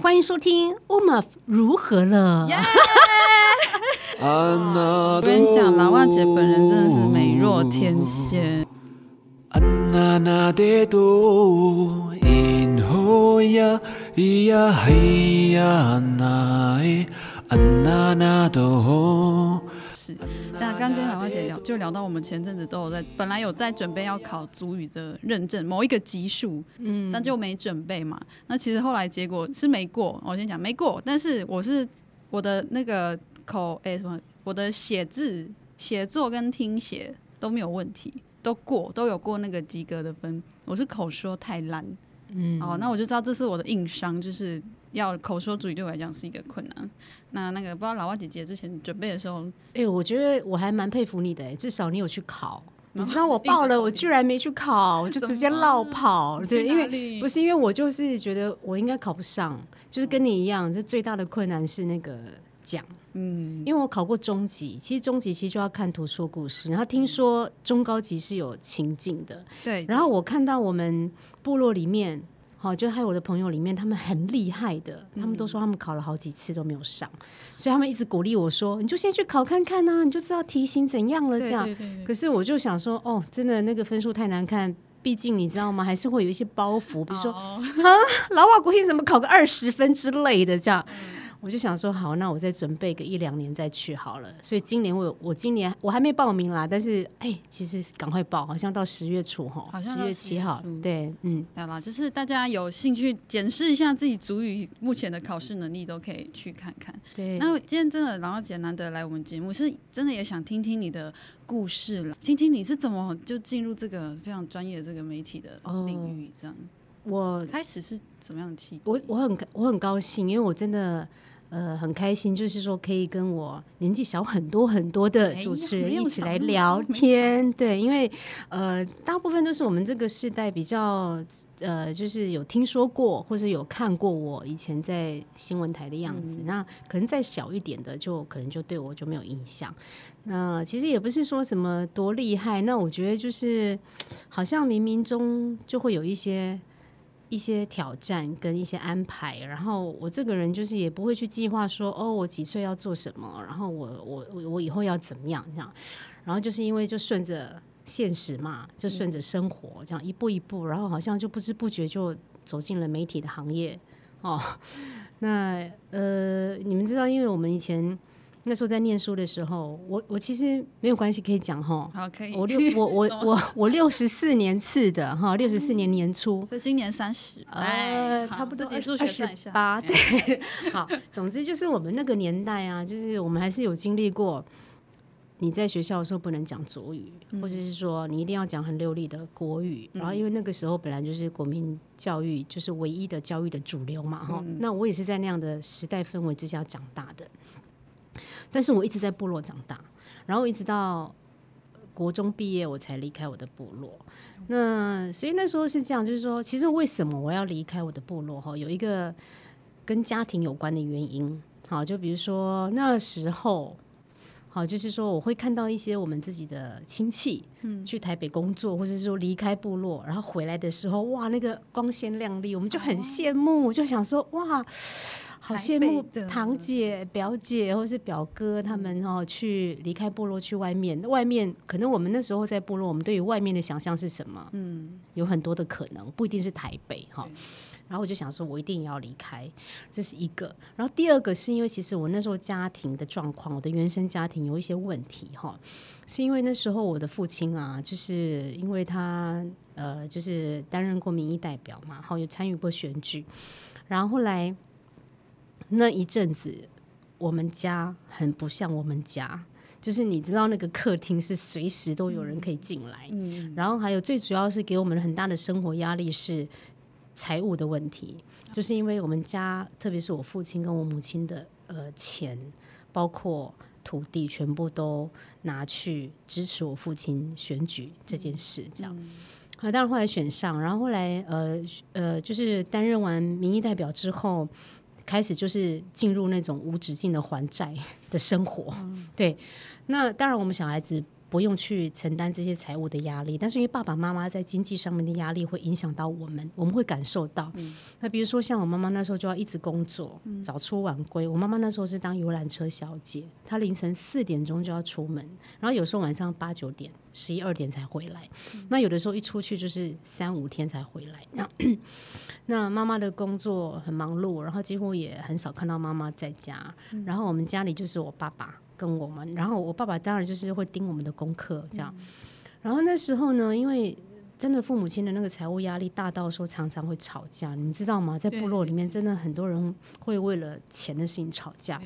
欢迎收听《乌马如何了》。我跟你讲，老袜姐本人真的是美若天仙。刚跟老花姐聊，就聊到我们前阵子都有在，本来有在准备要考足语的认证，某一个级数，嗯，但就没准备嘛。那其实后来结果是没过，我先讲没过，但是我是我的那个口，哎、欸、什么，我的写字、写作跟听写都没有问题，都过，都有过那个及格的分。我是口说太烂，嗯，哦，那我就知道这是我的硬伤，就是。要口说主义对我来讲是一个困难。那那个不知道老外姐姐之前准备的时候，哎、欸，我觉得我还蛮佩服你的、欸，至少你有去考。你知道我报了，我居然没去考，我就 直接落跑。对，因为不是因为我就是觉得我应该考不上，就是跟你一样，这最大的困难是那个奖。嗯，因为我考过中级，其实中级其实就要看图说故事，然后听说中高级是有情境的。对，然后我看到我们部落里面。好，就还有我的朋友里面，他们很厉害的，他们都说他们考了好几次都没有上，嗯、所以他们一直鼓励我说：“你就先去考看看呐、啊，你就知道题型怎样了。”这样。对对对对，可是我就想说，哦，真的那个分数太难看，毕竟你知道吗？还是会有一些包袱，比如说、哦、啊，老瓦国庆怎么考个二十分之类的这样。嗯我就想说，好，那我再准备个一两年再去好了。所以今年我我今年我还没报名啦，但是哎、欸，其实赶快报，好像到十月初哈，好像十月七号，对，嗯，好了，就是大家有兴趣检视一下自己主语目前的考试能力，都可以去看看。对，那今天真的，然后简难得来我们节目，是真的也想听听你的故事了，听听你是怎么就进入这个非常专业的这个媒体的领域，这样。哦、我开始是怎么样的契机？我我很我很高兴，因为我真的。呃，很开心，就是说可以跟我年纪小很多很多的主持人一起来聊天。对，因为呃，大部分都是我们这个世代比较呃，就是有听说过或者有看过我以前在新闻台的样子。嗯、那可能再小一点的，就可能就对我就没有印象。那其实也不是说什么多厉害。那我觉得就是好像冥冥中就会有一些。一些挑战跟一些安排，然后我这个人就是也不会去计划说哦，我几岁要做什么，然后我我我我以后要怎么样这样，然后就是因为就顺着现实嘛，就顺着生活这样一步一步，然后好像就不知不觉就走进了媒体的行业哦。那呃，你们知道，因为我们以前。那时候在念书的时候，我我其实没有关系可以讲哈。好，可以。我六我我 我我六十四年次的哈，六十四年年初。所以今年三十，呃，差不多二十八。对，好，总之就是我们那个年代啊，就是我们还是有经历过。你在学校的时候不能讲族语，嗯、或者是说你一定要讲很流利的国语。嗯、然后因为那个时候本来就是国民教育就是唯一的教育的主流嘛哈。嗯、那我也是在那样的时代氛围之下长大的。但是我一直在部落长大，然后一直到国中毕业，我才离开我的部落。那所以那时候是这样，就是说，其实为什么我要离开我的部落？哈，有一个跟家庭有关的原因。好，就比如说那时候，好，就是说我会看到一些我们自己的亲戚，嗯，去台北工作，或者是说离开部落，然后回来的时候，哇，那个光鲜亮丽，我们就很羡慕，就想说，哇。好羡慕堂姐、表姐或是表哥他们哦，去离开部落去外面。外面可能我们那时候在部落，我们对于外面的想象是什么？嗯，有很多的可能，不一定是台北哈。然后我就想说，我一定要离开，这是一个。然后第二个是因为，其实我那时候家庭的状况，我的原生家庭有一些问题哈，是因为那时候我的父亲啊，就是因为他呃，就是担任过民意代表嘛，然后，有参与过选举，然后后来。那一阵子，我们家很不像我们家，就是你知道那个客厅是随时都有人可以进来，嗯，然后还有最主要是给我们很大的生活压力是财务的问题，就是因为我们家特别是我父亲跟我母亲的呃钱，包括土地全部都拿去支持我父亲选举这件事，这样，啊，当然后来选上，然后后来呃呃就是担任完民意代表之后。开始就是进入那种无止境的还债的生活，嗯、对。那当然，我们小孩子不用去承担这些财务的压力，但是因为爸爸妈妈在经济上面的压力会影响到我们，我们会感受到。嗯、那比如说像我妈妈那时候就要一直工作，嗯、早出晚归。我妈妈那时候是当游览车小姐，她凌晨四点钟就要出门，然后有时候晚上八九点、十一二点才回来。嗯、那有的时候一出去就是三五天才回来。那 那妈妈的工作很忙碌，然后几乎也很少看到妈妈在家。嗯、然后我们家里就是我爸爸。跟我们，然后我爸爸当然就是会盯我们的功课这样。嗯、然后那时候呢，因为真的父母亲的那个财务压力大到说常常会吵架，你们知道吗？在部落里面，真的很多人会为了钱的事情吵架，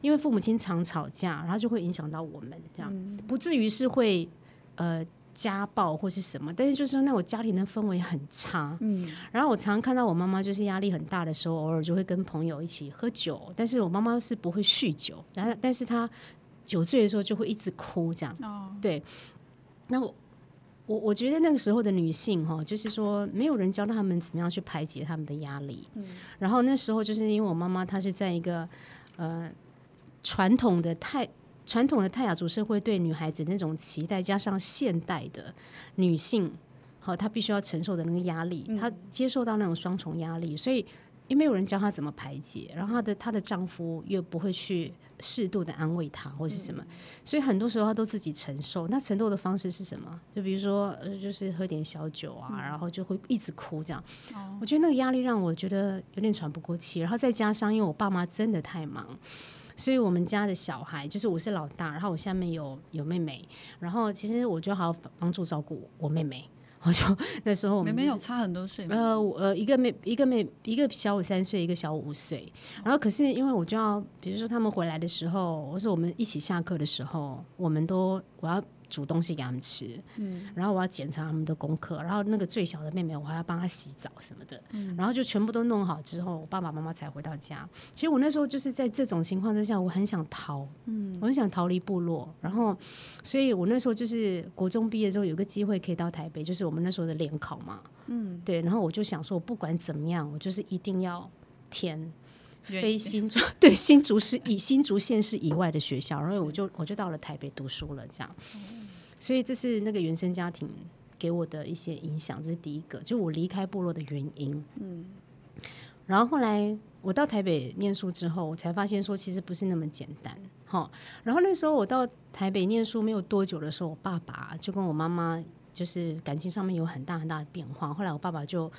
因为父母亲常吵架，然后就会影响到我们这样，嗯、不至于是会呃。家暴或是什么，但是就是说那我家庭的氛围很差，嗯，然后我常常看到我妈妈就是压力很大的时候，偶尔就会跟朋友一起喝酒，但是我妈妈是不会酗酒，然后但是她酒醉的时候就会一直哭这样，哦，对，那我我我觉得那个时候的女性哈，就是说没有人教他们怎么样去排解他们的压力，嗯，然后那时候就是因为我妈妈她是在一个呃传统的太。传统的泰雅族社会对女孩子那种期待，加上现代的女性，好，她必须要承受的那个压力，她接受到那种双重压力，所以也没有人教她怎么排解，然后她的她的丈夫又不会去适度的安慰她或是什么，所以很多时候她都自己承受。那承受的方式是什么？就比如说，就是喝点小酒啊，然后就会一直哭这样。我觉得那个压力让我觉得有点喘不过气，然后再加上因为我爸妈真的太忙。所以我们家的小孩就是我是老大，然后我下面有有妹妹，然后其实我就好好帮助照顾我妹妹。我就那时候我们妹妹有差很多岁吗？呃呃，一个妹一个妹一个小我三岁，一个小我五岁。然后可是因为我就要，比如说他们回来的时候，或是我们一起下课的时候，我们都我要。煮东西给他们吃，嗯，然后我要检查他们的功课，然后那个最小的妹妹我还要帮她洗澡什么的，嗯，然后就全部都弄好之后，我爸爸妈妈才回到家。其实我那时候就是在这种情况之下，我很想逃，嗯，我很想逃离部落，然后，所以我那时候就是国中毕业之后有个机会可以到台北，就是我们那时候的联考嘛，嗯，对，然后我就想说，我不管怎么样，我就是一定要填。非新竹 对新竹市以新竹县市以外的学校，然后我就我就到了台北读书了，这样。所以这是那个原生家庭给我的一些影响，这是第一个，就我离开部落的原因。嗯。然后后来我到台北念书之后，我才发现说其实不是那么简单。哈。然后那时候我到台北念书没有多久的时候，我爸爸就跟我妈妈就是感情上面有很大很大的变化。后来我爸爸就。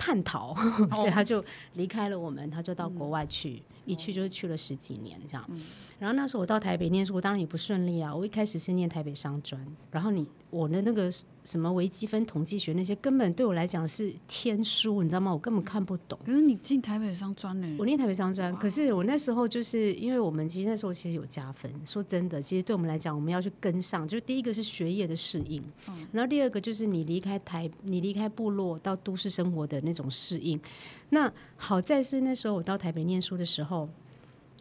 叛逃，对，他就离开了我们，他就到国外去，嗯、一去就是去了十几年这样。嗯、然后那时候我到台北念书，我当然也不顺利啊。我一开始是念台北商专，然后你我的那个。什么微积分、统计学那些根本对我来讲是天书，你知道吗？我根本看不懂。可是你进台北商专呢？我念台北商专，可是我那时候就是因为我们其实那时候其实有加分。说真的，其实对我们来讲，我们要去跟上。就第一个是学业的适应，嗯、然后第二个就是你离开台，你离开部落到都市生活的那种适应。那好在是那时候我到台北念书的时候。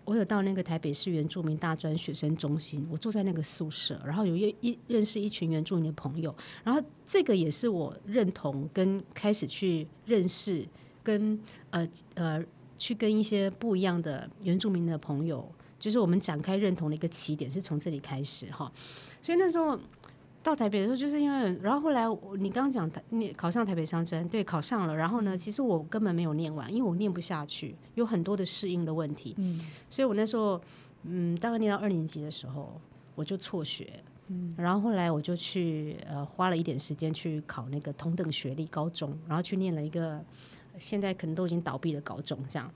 我有到那个台北市原住民大专学生中心，我住在那个宿舍，然后有一一认识一群原住民的朋友，然后这个也是我认同跟开始去认识跟呃呃去跟一些不一样的原住民的朋友，就是我们展开认同的一个起点，是从这里开始哈，所以那时候。到台北的时候，就是因为，然后后来你刚刚讲台，你考上台北商专，对，考上了。然后呢，其实我根本没有念完，因为我念不下去，有很多的适应的问题。嗯，所以我那时候，嗯，大概念到二年级的时候，我就辍学。嗯，然后后来我就去呃，花了一点时间去考那个同等学历高中，然后去念了一个现在可能都已经倒闭的高中，这样。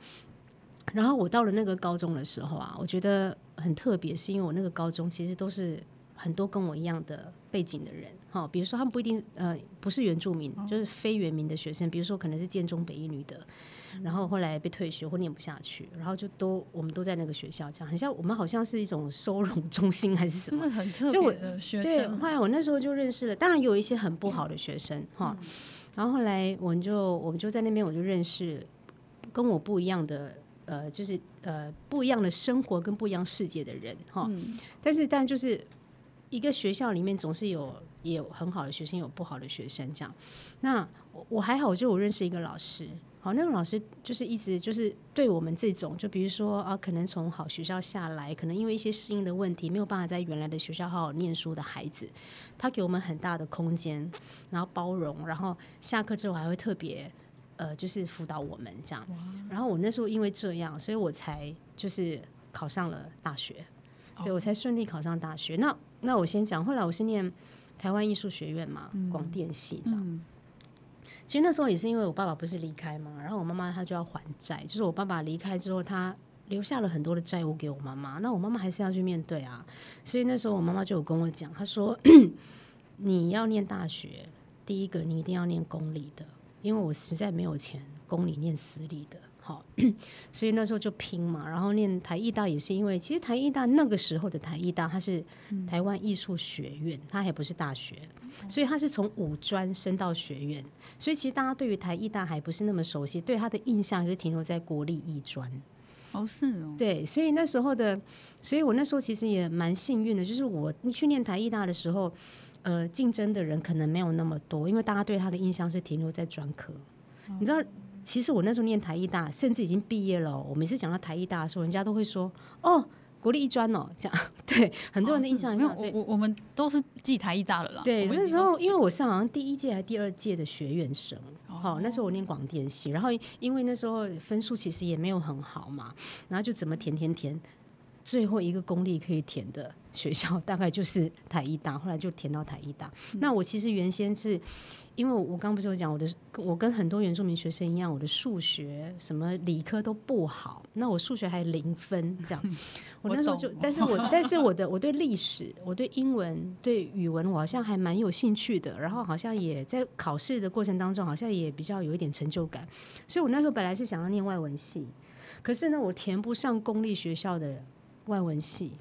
然后我到了那个高中的时候啊，我觉得很特别，是因为我那个高中其实都是。很多跟我一样的背景的人，哈，比如说他们不一定呃不是原住民，就是非原民的学生，比如说可能是建中北一女的，然后后来被退学或念不下去，然后就都我们都在那个学校，这样很像我们好像是一种收容中心还是什么，就是很特别的学生。对，后来我那时候就认识了，当然有一些很不好的学生哈，然后后来我们就我们就在那边我就认识跟我不一样的呃就是呃不一样的生活跟不一样世界的人哈，但是但就是。一个学校里面总是有也有很好的学生，有不好的学生这样。那我我还好，就我认识一个老师，好，那个老师就是一直就是对我们这种，就比如说啊，可能从好学校下来，可能因为一些适应的问题，没有办法在原来的学校好好念书的孩子，他给我们很大的空间，然后包容，然后下课之后还会特别呃，就是辅导我们这样。然后我那时候因为这样，所以我才就是考上了大学，对，我才顺利考上大学。那那我先讲，后来我是念。台湾艺术学院嘛，广电系这样。嗯、其实那时候也是因为我爸爸不是离开嘛，然后我妈妈她就要还债，就是我爸爸离开之后，他留下了很多的债务给我妈妈，那我妈妈还是要去面对啊。所以那时候我妈妈就有跟我讲，她说：“ 你要念大学，第一个你一定要念公立的，因为我实在没有钱公立念私立的。”好，所以那时候就拼嘛，然后念台艺大也是因为，其实台艺大那个时候的台艺大，它是台湾艺术学院，它还不是大学，所以它是从五专升到学院，所以其实大家对于台艺大还不是那么熟悉，对它的印象还是停留在国立艺专。哦，是哦，对，所以那时候的，所以我那时候其实也蛮幸运的，就是我你去念台艺大的时候，呃，竞争的人可能没有那么多，因为大家对他的印象是停留在专科，你知道。其实我那时候念台艺大，甚至已经毕业了。我每次讲到台艺大的时候，人家都会说：“哦，国立艺专哦。”这样 对很多人的印象。没有，我我我们都是记台艺大的啦。对，那时候因为我上好像第一届还是第二届的学院生，好、哦，那时候我念广电系，然后因为那时候分数其实也没有很好嘛，然后就怎么填填填，最后一个公立可以填的学校 大概就是台艺大，后来就填到台艺大。嗯、那我其实原先是。因为我刚不是有讲我的，我跟很多原住民学生一样，我的数学什么理科都不好，那我数学还零分这样。我那时候就，但是我 但是我的我对历史、我对英文、对语文，我好像还蛮有兴趣的。然后好像也在考试的过程当中，好像也比较有一点成就感。所以我那时候本来是想要念外文系，可是呢，我填不上公立学校的外文系。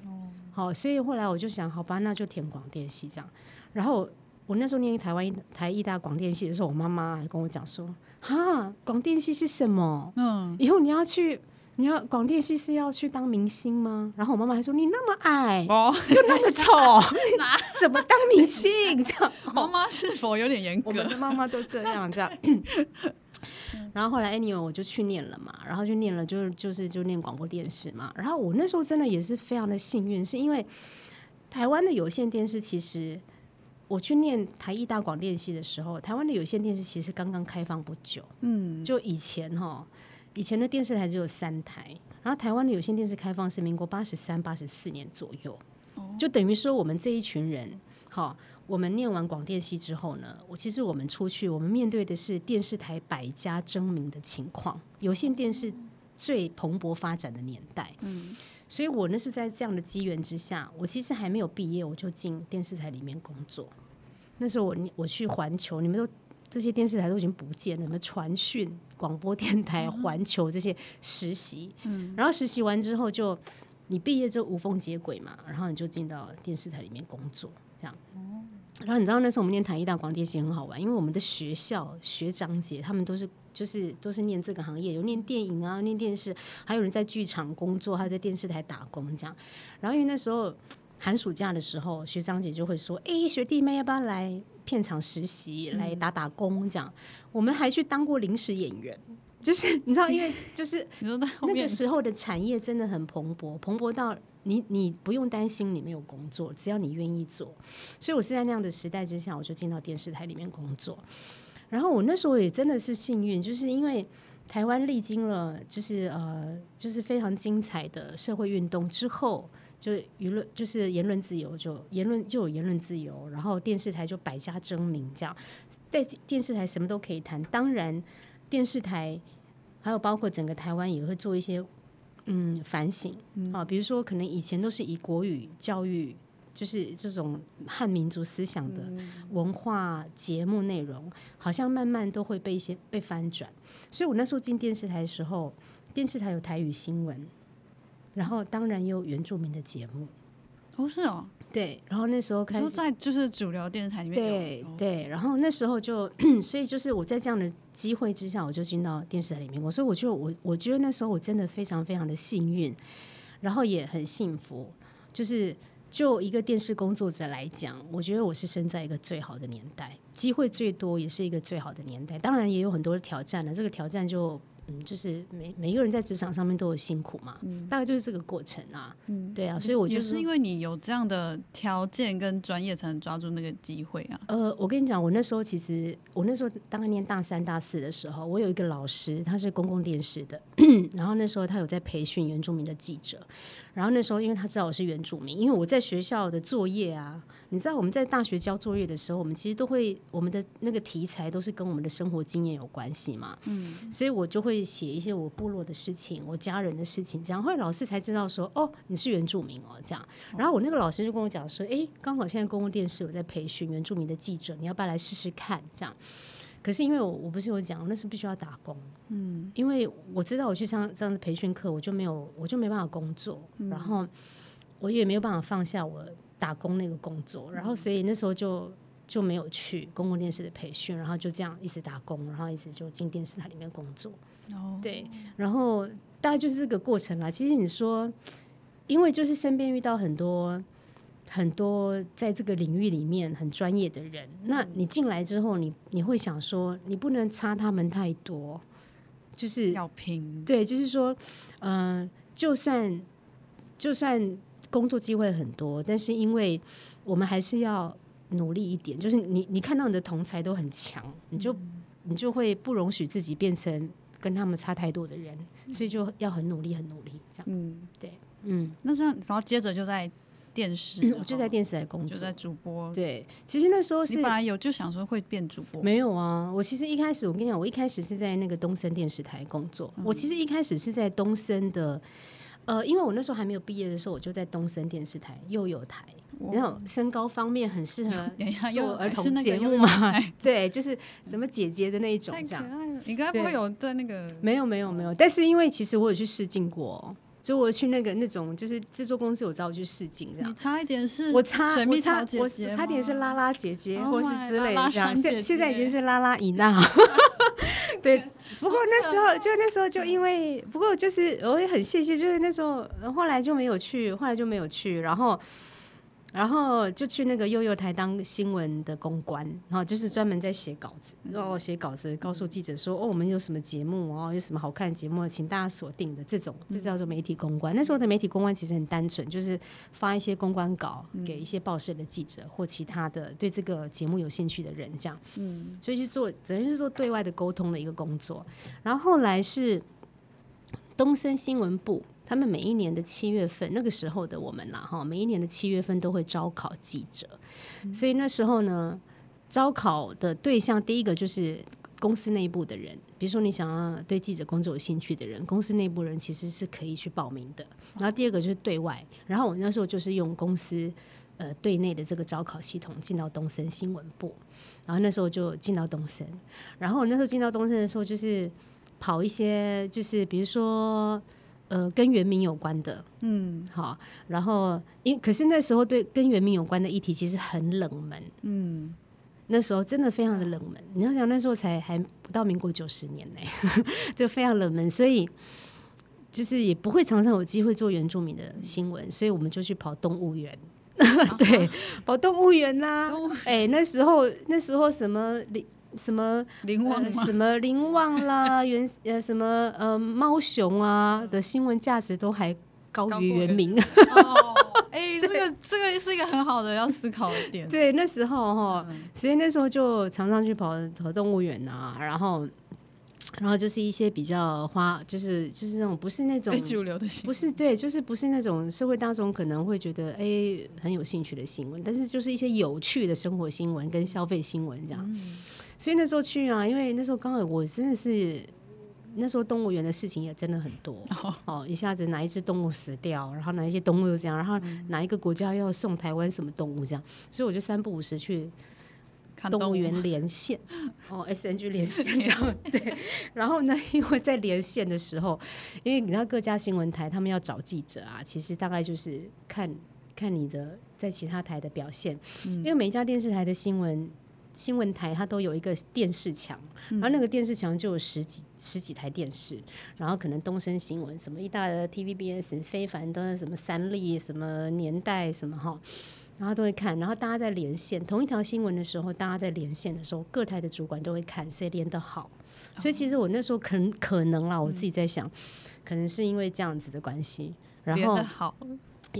好，所以后来我就想，好吧，那就填广电系这样。然后。我那时候念台湾台艺大广电系的时候，我妈妈还跟我讲说：“哈，广电系是什么？嗯，以后你要去，你要广电系是要去当明星吗？”然后我妈妈还说：“你那么矮，哦，又那么丑，哪怎么当明星？”这样，妈妈是否有点严格？我们的妈妈都这样，这样。然后后来 anyway 我就去念了嘛，然后就念了，就是就是就念广播电视嘛。然后我那时候真的也是非常的幸运，是因为台湾的有线电视其实。我去念台艺大广电系的时候，台湾的有线电视其实刚刚开放不久。嗯，就以前哈，以前的电视台只有三台，然后台湾的有线电视开放是民国八十三、八十四年左右。哦，就等于说我们这一群人，好，我们念完广电系之后呢，我其实我们出去，我们面对的是电视台百家争鸣的情况，有线电视最蓬勃发展的年代。嗯。所以我那是在这样的机缘之下，我其实还没有毕业，我就进电视台里面工作。那时候我我去环球，你们都这些电视台都已经不见了，什么传讯、广播电台、环球这些实习。嗯，然后实习完之后就，你毕业之后无缝接轨嘛，然后你就进到电视台里面工作，这样。然后你知道那时候我们念台艺大广电系很好玩，因为我们的学校学长姐他们都是。就是都是念这个行业，有念电影啊，念电视，还有人在剧场工作，还有在电视台打工这样。然后因为那时候寒暑假的时候，学长姐就会说：“哎，学弟妹要不要来片场实习，来打打工？”这样，我们还去当过临时演员。就是你知道，因为就是 那个时候的产业真的很蓬勃，蓬勃到你你不用担心你没有工作，只要你愿意做。所以我是在那样的时代之下，我就进到电视台里面工作。然后我那时候也真的是幸运，就是因为台湾历经了就是呃就是非常精彩的社会运动之后，就舆论就是言论自由就言论就有言论自由，然后电视台就百家争鸣，这样在电视台什么都可以谈。当然，电视台还有包括整个台湾也会做一些嗯反省啊，比如说可能以前都是以国语教育。就是这种汉民族思想的文化节目内容，好像慢慢都会被一些被翻转。所以我那时候进电视台的时候，电视台有台语新闻，然后当然也有原住民的节目。哦，是哦，对。然后那时候开始在就是主流电视台里面，对对。然后那时候就，所以就是我在这样的机会之下，我就进到电视台里面。我所以我就我我觉得那时候我真的非常非常的幸运，然后也很幸福，就是。就一个电视工作者来讲，我觉得我是生在一个最好的年代，机会最多，也是一个最好的年代。当然也有很多的挑战了，这个挑战就。嗯，就是每每一个人在职场上面都有辛苦嘛，嗯，大概就是这个过程啊，嗯，对啊，所以我觉得也是因为你有这样的条件跟专业，才能抓住那个机会啊。呃，我跟你讲，我那时候其实我那时候当年念大三大四的时候，我有一个老师，他是公共电视的，然后那时候他有在培训原住民的记者。然后那时候，因为他知道我是原住民，因为我在学校的作业啊，你知道我们在大学交作业的时候，我们其实都会我们的那个题材都是跟我们的生活经验有关系嘛，嗯，所以我就会写一些我部落的事情、我家人的事情，这样后来老师才知道说，哦，你是原住民哦，这样。然后我那个老师就跟我讲说，哎，刚好现在公共电视有在培训原住民的记者，你要不要来试试看？这样。可是因为我我不是有讲，那是必须要打工，嗯，因为我知道我去上这样的培训课，我就没有我就没办法工作，嗯，然后我也没有办法放下我打工那个工作，然后所以那时候就就没有去公共电视的培训，然后就这样一直打工，然后一直就进电视台里面工作，哦，对，然后大概就是这个过程啦。其实你说，因为就是身边遇到很多。很多在这个领域里面很专业的人，那你进来之后你，你你会想说，你不能差他们太多，就是要拼。对，就是说，嗯、呃，就算就算工作机会很多，但是因为我们还是要努力一点，就是你你看到你的同才都很强，你就你就会不容许自己变成跟他们差太多的人，所以就要很努力，很努力这样。嗯，对，嗯，那这样，然后接着就在。电视、嗯，我就在电视台工作，就在主播。对，其实那时候是你本来有就想说会变主播，没有啊。我其实一开始，我跟你讲，我一开始是在那个东森电视台工作。嗯、我其实一开始是在东森的，呃，因为我那时候还没有毕业的时候，我就在东森电视台又有台。然后身高方面很适合 做儿童节目嘛？对，就是什么姐姐的那一种，这样。你刚才不会有在那个？没有，没有，没有。但是因为其实我有去试镜过。就我去那个那种就是制作公司，我找我去试镜这样。你差一点是我差我差我差点是拉拉姐姐或是之类的这样。现现在已经是拉拉伊娜。对，不过那时候就那时候就因为不过就是我也很谢谢，就是那时候后来就没有去，后来就没有去，然后。然后就去那个幼幼台当新闻的公关，然后就是专门在写稿子，然后写稿子告诉记者说：“哦，我们有什么节目哦，有什么好看的节目，请大家锁定的这种，这叫做媒体公关。那时候的媒体公关其实很单纯，就是发一些公关稿给一些报社的记者或其他的对这个节目有兴趣的人，这样。嗯，所以去做等于是做对外的沟通的一个工作。然后后来是东森新闻部。他们每一年的七月份，那个时候的我们啦，哈，每一年的七月份都会招考记者，嗯、所以那时候呢，招考的对象第一个就是公司内部的人，比如说你想要对记者工作有兴趣的人，公司内部人其实是可以去报名的。然后第二个就是对外，然后我那时候就是用公司呃对内的这个招考系统进到东森新闻部，然后那时候就进到东森，然后我那时候进到东森的时候就是跑一些，就是比如说。呃，跟原民有关的，嗯，好，然后因可是那时候对跟原民有关的议题其实很冷门，嗯，那时候真的非常的冷门。你要想那时候才还不到民国九十年呢，就非常冷门，所以就是也不会常常有机会做原住民的新闻，所以我们就去跑动物园，对，跑动物园啦，哎，那时候那时候什么什么林旺、呃、什么林旺啦，原呃什么呃猫熊啊的新闻价值都还高于原名。哎，这个这个是一个很好的要思考的点。对，那时候哈，所以那时候就常常去跑跑动物园啊，然后然后就是一些比较花，就是就是那种不是那种主流的新闻，不是对，就是不是那种社会大众可能会觉得哎很有兴趣的新闻，但是就是一些有趣的生活新闻跟消费新闻这样。嗯所以那时候去啊，因为那时候刚好我真的是那时候动物园的事情也真的很多哦，哦，一下子哪一只动物死掉，然后哪一些动物又这样，然后哪一个国家要送台湾什么动物这样，所以我就三不五时去动物园连线 哦，SNG 连线这样对，然后呢，因为在连线的时候，因为你知道各家新闻台他们要找记者啊，其实大概就是看看你的在其他台的表现，因为每一家电视台的新闻。新闻台它都有一个电视墙，然后那个电视墙就有十几十几台电视，然后可能东森新闻什么一大的 TVBS 非凡都是什么三立什么年代什么哈，然后都会看，然后大家在连线同一条新闻的时候，大家在连线的时候，各台的主管都会看谁连得好，所以其实我那时候可能可能啦，我自己在想，可能是因为这样子的关系，然后好。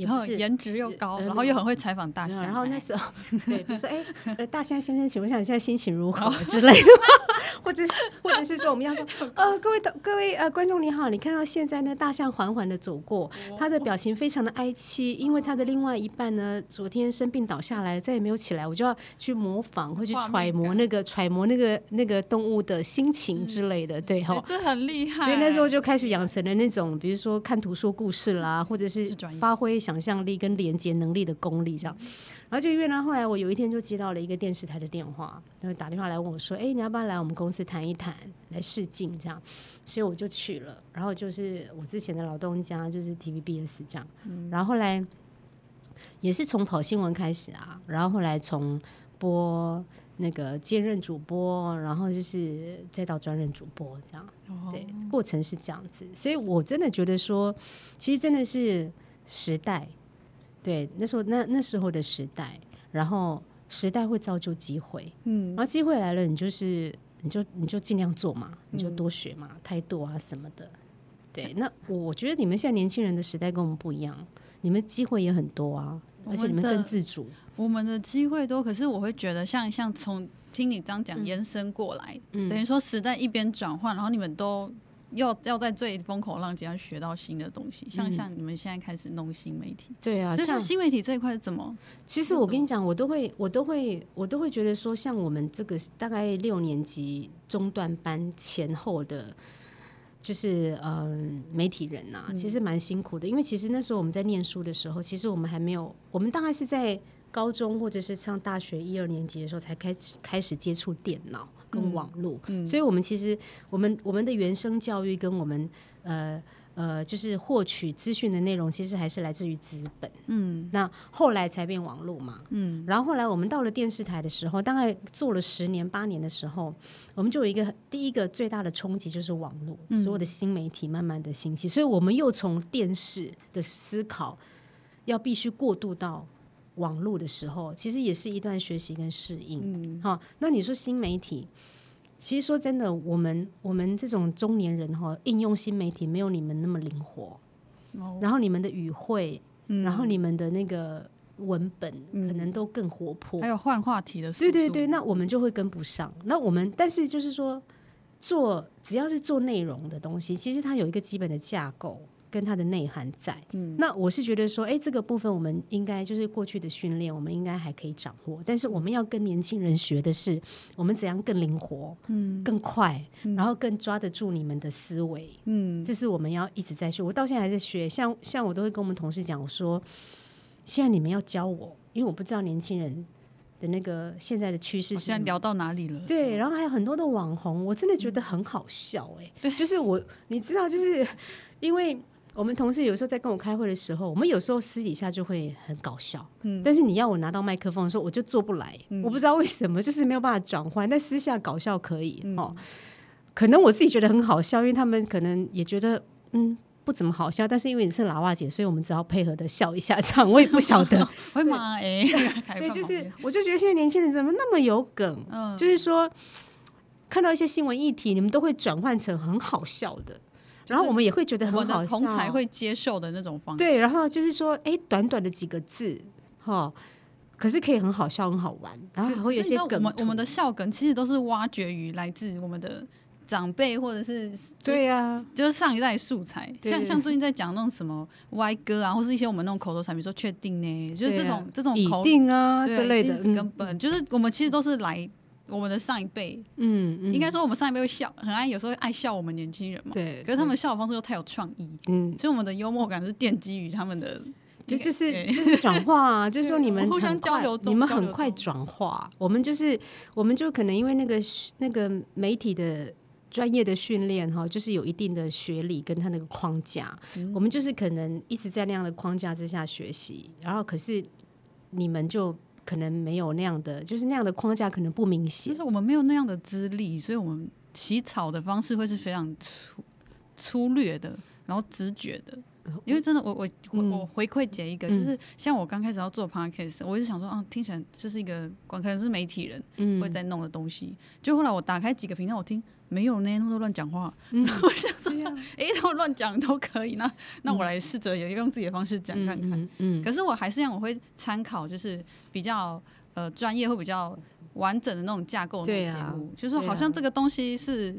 然后颜值又高，然后又很会采访大象。然后那时候，对，比如说，哎，呃，大象先生，请问一下你现在心情如何之类的，或者是，或者是说，我们要说，呃，各位的各位呃观众你好，你看到现在呢，大象缓缓的走过，他的表情非常的哀戚，因为他的另外一半呢，昨天生病倒下来了，再也没有起来，我就要去模仿，会去揣摩那个揣摩那个那个动物的心情之类的，对哈，这很厉害。所以那时候就开始养成了那种，比如说看图说故事啦，或者是发挥。想象力跟连接能力的功力，这样，然后就因为呢，后来我有一天就接到了一个电视台的电话，他就打电话来问我说：“哎、欸，你要不要来我们公司谈一谈，来试镜这样？”所以我就去了。然后就是我之前的老东家，就是 TVBS 这样。然后后来也是从跑新闻开始啊，然后后来从播那个兼任主播，然后就是再到专任主播这样。对，过程是这样子。所以我真的觉得说，其实真的是。时代，对，那时候那那时候的时代，然后时代会造就机会，嗯，然后机会来了，你就是你就你就尽量做嘛，你就多学嘛，态度啊什么的，对。那我觉得你们现在年轻人的时代跟我们不一样，你们机会也很多啊，而且你们更自主。我们的机会多，可是我会觉得像像从听你这样讲延伸过来，嗯，等于说时代一边转换，然后你们都。要要在最风口浪尖上学到新的东西，像像你们现在开始弄新媒体，对啊，像新媒体这一块怎么？其实我跟你讲，我都会，我都会，我都会觉得说，像我们这个大概六年级中段班前后的，就是嗯，媒体人呐，其实蛮辛苦的，因为其实那时候我们在念书的时候，其实我们还没有，我们大概是在高中或者是上大学一二年级的时候才开始开始接触电脑。跟网络，所以我们其实我们我们的原生教育跟我们呃呃，就是获取资讯的内容，其实还是来自于资本。嗯，那后来才变网络嘛。嗯，然后后来我们到了电视台的时候，大概做了十年八年的时候，我们就有一个第一个最大的冲击就是网络，嗯、所有的新媒体慢慢的兴起，所以我们又从电视的思考要必须过渡到。网络的时候，其实也是一段学习跟适应。嗯，好，那你说新媒体，其实说真的，我们我们这种中年人哈，应用新媒体没有你们那么灵活。哦，然后你们的语汇，嗯，然后你们的那个文本，可能都更活泼，还有换话题的，对对对，那我们就会跟不上。那我们，但是就是说，做只要是做内容的东西，其实它有一个基本的架构。跟它的内涵在，嗯，那我是觉得说，哎，这个部分我们应该就是过去的训练，我们应该还可以掌握。但是我们要跟年轻人学的是，我们怎样更灵活，嗯，更快，然后更抓得住你们的思维，嗯，这是我们要一直在学。我到现在还在学，像像我都会跟我们同事讲，我说，现在你们要教我，因为我不知道年轻人的那个现在的趋势是。现在聊到哪里了？对，然后还有很多的网红，我真的觉得很好笑，哎，对，就是我，你知道，就是因为。我们同事有时候在跟我开会的时候，我们有时候私底下就会很搞笑，嗯，但是你要我拿到麦克风的时候，我就做不来，嗯、我不知道为什么，就是没有办法转换。但私下搞笑可以、嗯、哦，可能我自己觉得很好笑，因为他们可能也觉得嗯不怎么好笑，但是因为你是喇叭姐，所以我们只好配合的笑一下，这样我也不晓得。会吗？哎，对，就是我就觉得现在年轻人怎么那么有梗，嗯，就是说看到一些新闻议题，你们都会转换成很好笑的。然后我们也会觉得很好笑，同才会接受的那种方式。对，然后就是说，哎，短短的几个字，哈，可是可以很好笑、很好玩。然后还会有一些梗。我们我们的笑梗其实都是挖掘于来自我们的长辈或者是对呀，就是上一代素材。像像最近在讲那种什么歪歌啊，或是一些我们那种口头禅，比如说确定呢，就是这种这种一定啊之类的，根本就是我们其实都是来。我们的上一辈，嗯，嗯应该说我们上一辈会笑，很爱，有时候会爱笑我们年轻人嘛。对。可是他们笑的方式又太有创意，嗯，所以我们的幽默感是奠基于他们的，这就是 就是转化啊，就是说你们互相交流，你们很快转化。我们就是，我们就可能因为那个那个媒体的专业的训练哈，就是有一定的学历跟他那个框架，嗯、我们就是可能一直在那样的框架之下学习，然后可是你们就。可能没有那样的，就是那样的框架可能不明显。就是我们没有那样的资历，所以我们起草的方式会是非常粗粗略的，然后直觉的。因为真的，我我我我回馈姐一个，嗯、就是像我刚开始要做 podcast，我就想说，啊，听起来这是一个可能是媒体人会在弄的东西。嗯、就后来我打开几个频道，我听没有呢，那么多乱讲话。嗯、然 后我想说，哎、嗯，他们乱讲都可以，那那我来试着也用自己的方式讲看看。嗯，可是我还是让我会参考，就是比较呃专业或比较完整的那种架构的节目，啊、就是说好像这个东西是。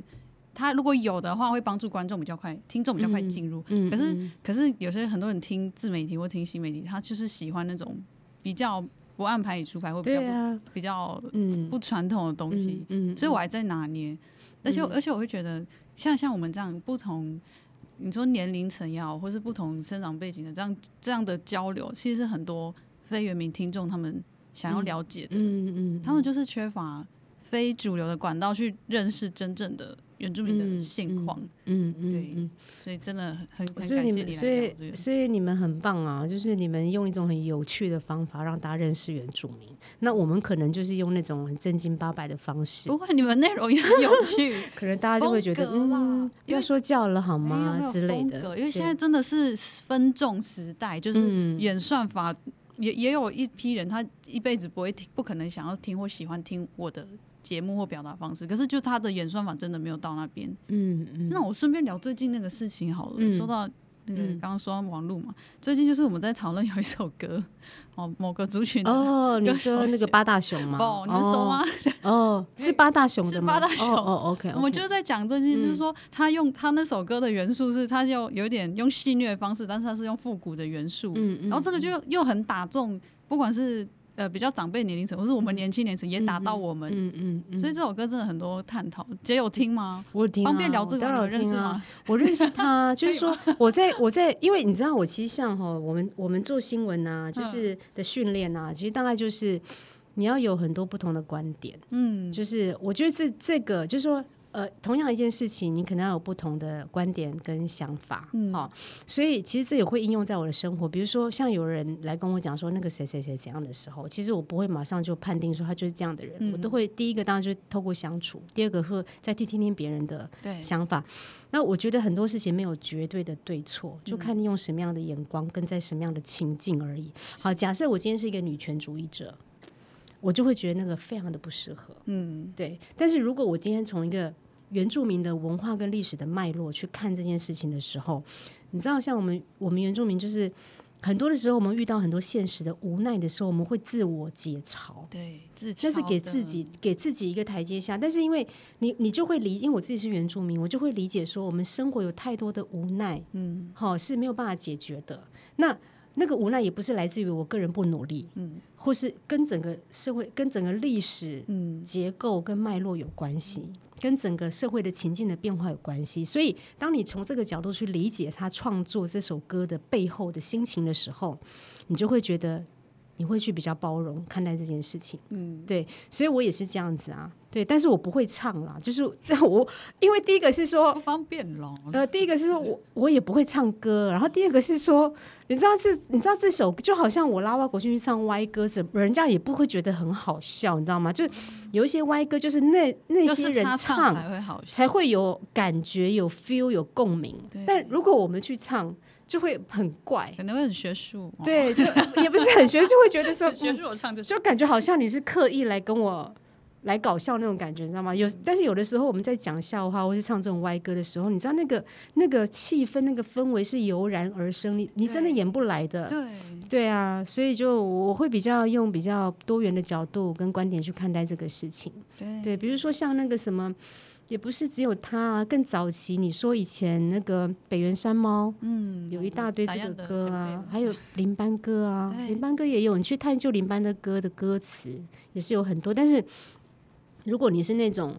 他如果有的话，会帮助观众比较快，听众比较快进入。嗯嗯、可是，可是有些很多人听自媒体或听新媒体，他就是喜欢那种比较不按牌理出牌，或比较、啊、比较不传统的东西。嗯嗯、所以我还在拿捏。嗯、而且，而且我会觉得，像像我们这样不同，你说年龄层也好，或是不同生长背景的这样这样的交流，其实是很多非原民听众他们想要了解的。嗯嗯嗯、他们就是缺乏非主流的管道去认识真正的。原住民的现况，嗯嗯，对，所以真的很很感谢你来，所以所以你们很棒啊！就是你们用一种很有趣的方法让大家认识原住民。那我们可能就是用那种很正经八百的方式。不会，你们内容也很有趣，可能大家就会觉得嗯，不要说教了好吗之类的。因为现在真的是分众时代，就是演算法也也有一批人，他一辈子不会听，不可能想要听或喜欢听我的。节目或表达方式，可是就他的演算法真的没有到那边。嗯嗯。那我顺便聊最近那个事情好了。嗯、说到那个刚刚说到网络嘛，嗯、最近就是我们在讨论有一首歌，哦，某个族群哦，你说那个八大熊吗？哦，你是说吗？哦，是八大熊的吗？八大熊。哦，哦，OK, okay。我们就是在讲这些，就是说他用他那首歌的元素是，他就有点用戏谑的方式，但是他是用复古的元素。嗯嗯。然后这个就又很打中，不管是。呃，比较长辈年龄层，或是我们年轻年层也打到我们，嗯嗯嗯，所以这首歌真的很多探讨。姐有听吗？我有听，方便聊这个，我认识吗？我认识他，就是 说我在我在，因为你知道，我其实像哈，我们我们做新闻呐，就是的训练呐，其实大概就是你要有很多不同的观点，嗯，就是我觉得这这个就是说。呃，同样一件事情，你可能要有不同的观点跟想法，嗯，哦，所以其实这也会应用在我的生活。比如说，像有人来跟我讲说那个谁谁谁怎样的时候，其实我不会马上就判定说他就是这样的人，嗯、我都会第一个当然就透过相处，第二个会再去听听别人的想法。那我觉得很多事情没有绝对的对错，就看你用什么样的眼光跟在什么样的情境而已。好，假设我今天是一个女权主义者，我就会觉得那个非常的不适合，嗯，对。但是如果我今天从一个原住民的文化跟历史的脉络去看这件事情的时候，你知道，像我们我们原住民，就是很多的时候，我们遇到很多现实的无奈的时候，我们会自我解嘲，对，自嘲，那是给自己给自己一个台阶下。但是因为你你就会理，因为我自己是原住民，我就会理解说，我们生活有太多的无奈，嗯，好是没有办法解决的。那那个无奈也不是来自于我个人不努力，嗯，或是跟整个社会、跟整个历史嗯结构跟脉络有关系。嗯跟整个社会的情境的变化有关系，所以当你从这个角度去理解他创作这首歌的背后的心情的时候，你就会觉得你会去比较包容看待这件事情。嗯，对，所以我也是这样子啊。对，但是我不会唱啦，就是 我，因为第一个是说不方便咯。呃，第一个是说我我也不会唱歌，然后第二个是说，你知道这你知道这首就好像我拉外国进去唱歪歌，怎人家也不会觉得很好笑，你知道吗？就有一些歪歌，就是那那些人唱才会好，才会有感觉、有 feel、有共鸣。但如果我们去唱，就会很怪，可能会很学术。对，就也不是很学术，会觉得说 学术我唱就就感觉好像你是刻意来跟我。来搞笑那种感觉，你知道吗？有，但是有的时候我们在讲笑话或是唱这种歪歌的时候，你知道那个那个气氛、那个氛围是油然而生，你你真的演不来的。对对啊，所以就我会比较用比较多元的角度跟观点去看待这个事情。对，对，比如说像那个什么，也不是只有他啊，更早期你说以前那个北原山猫，嗯，有一大堆这个歌啊，还有林班歌啊，林班歌也有，你去探究林班的歌的歌词也是有很多，但是。如果你是那种，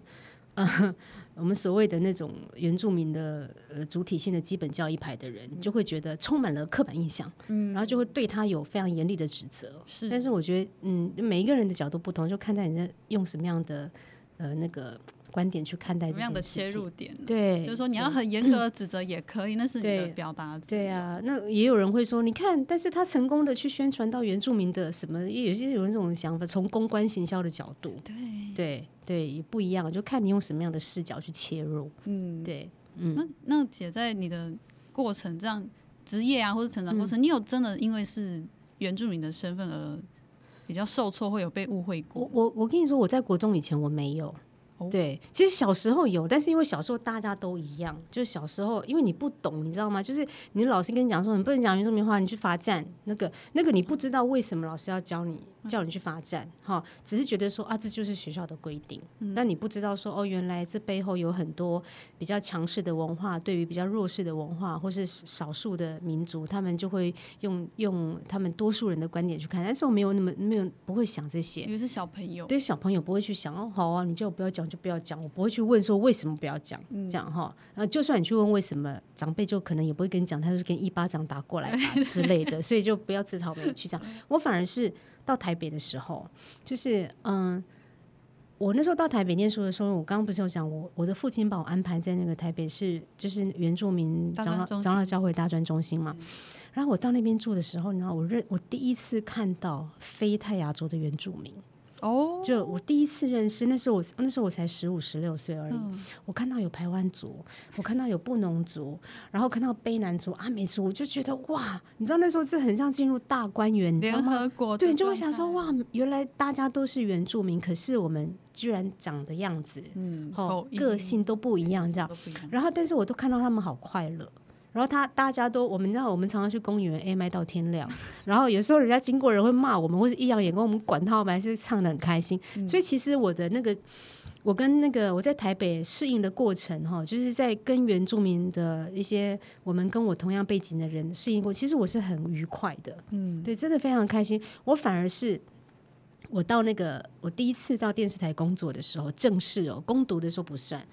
呃，我们所谓的那种原住民的呃主体性的基本教育派的人，就会觉得充满了刻板印象，嗯，然后就会对他有非常严厉的指责。是，但是我觉得，嗯，每一个人的角度不同，就看在你在用什么样的呃那个观点去看待什么样的切入点？对，就是说你要很严格的指责也可以，那是你的表达。对啊，那也有人会说，你看，但是他成功的去宣传到原住民的什么，也有些有人这种想法，从公关行销的角度，对对对，也不一样，就看你用什么样的视角去切入。嗯，对，嗯，那那姐在你的过程这样职业啊，或者成长过程，嗯、你有真的因为是原住民的身份而比较受挫，会有被误会过？我我我跟你说，我在国中以前我没有。对，其实小时候有，但是因为小时候大家都一样，就是小时候因为你不懂，你知道吗？就是你老师跟你讲说你不能讲原住民话，你去罚站，那个那个你不知道为什么老师要教你。叫你去罚站，哈，只是觉得说啊，这就是学校的规定。嗯、但你不知道说哦，原来这背后有很多比较强势的文化，对于比较弱势的文化或是少数的民族，他们就会用用他们多数人的观点去看。但是我没有那么没有不会想这些，因为是小朋友，对小朋友不会去想哦，好啊，你叫我不要讲就不要讲，我不会去问说为什么不要讲，嗯、这样哈。呃，就算你去问为什么，长辈就可能也不会跟你讲，他就是跟一巴掌打过来 之类的，所以就不要自讨没趣这样。我反而是。到台北的时候，就是嗯，我那时候到台北念书的时候，我刚刚不是有讲我我的父亲把我安排在那个台北市，就是原住民长老长老教会大专中心嘛。嗯、然后我到那边住的时候，你知道我认我第一次看到非泰雅族的原住民。哦，就我第一次认识，那时候我那时候我才十五十六岁而已。嗯、我看到有排湾族，我看到有布农族，然后看到卑南族、阿美族，我就觉得哇，你知道那时候这很像进入大观园，联合国对，就会想说哇，原来大家都是原住民，可是我们居然长的样子，嗯，哦，个性都不一样，这样。然后，但是我都看到他们好快乐。然后他大家都，我们知道，我们常常去公园，A 麦到天亮。然后有时候人家经过人会骂我们，或是异样眼光，我们管他，我们还是唱的很开心。嗯、所以其实我的那个，我跟那个我在台北适应的过程，哈，就是在跟原住民的一些我们跟我同样背景的人适应过，其实我是很愉快的。嗯，对，真的非常开心。我反而是我到那个我第一次到电视台工作的时候，正式哦，攻读的时候不算。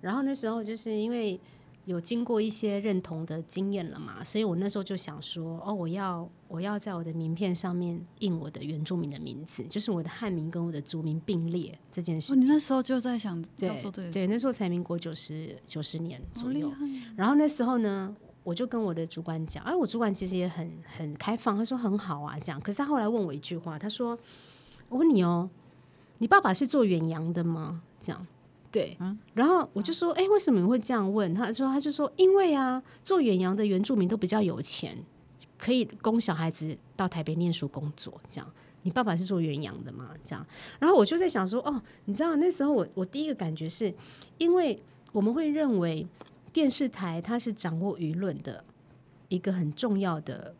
然后那时候就是因为。有经过一些认同的经验了嘛，所以我那时候就想说，哦，我要我要在我的名片上面印我的原住民的名字，就是我的汉名跟我的族名并列这件事。哦，你那时候就在想要做这个？对，对，那时候才民国九十九十年左右。然后那时候呢，我就跟我的主管讲，哎，我主管其实也很很开放，他说很好啊，这样。可是他后来问我一句话，他说：“我问你哦，你爸爸是做远洋的吗？”这样。对，然后我就说，哎，为什么你会这样问？他说，他就说，因为啊，做远洋的原住民都比较有钱，可以供小孩子到台北念书、工作。这样，你爸爸是做远洋的嘛？这样，然后我就在想说，哦，你知道那时候我我第一个感觉是，因为我们会认为电视台它是掌握舆论的一个很重要的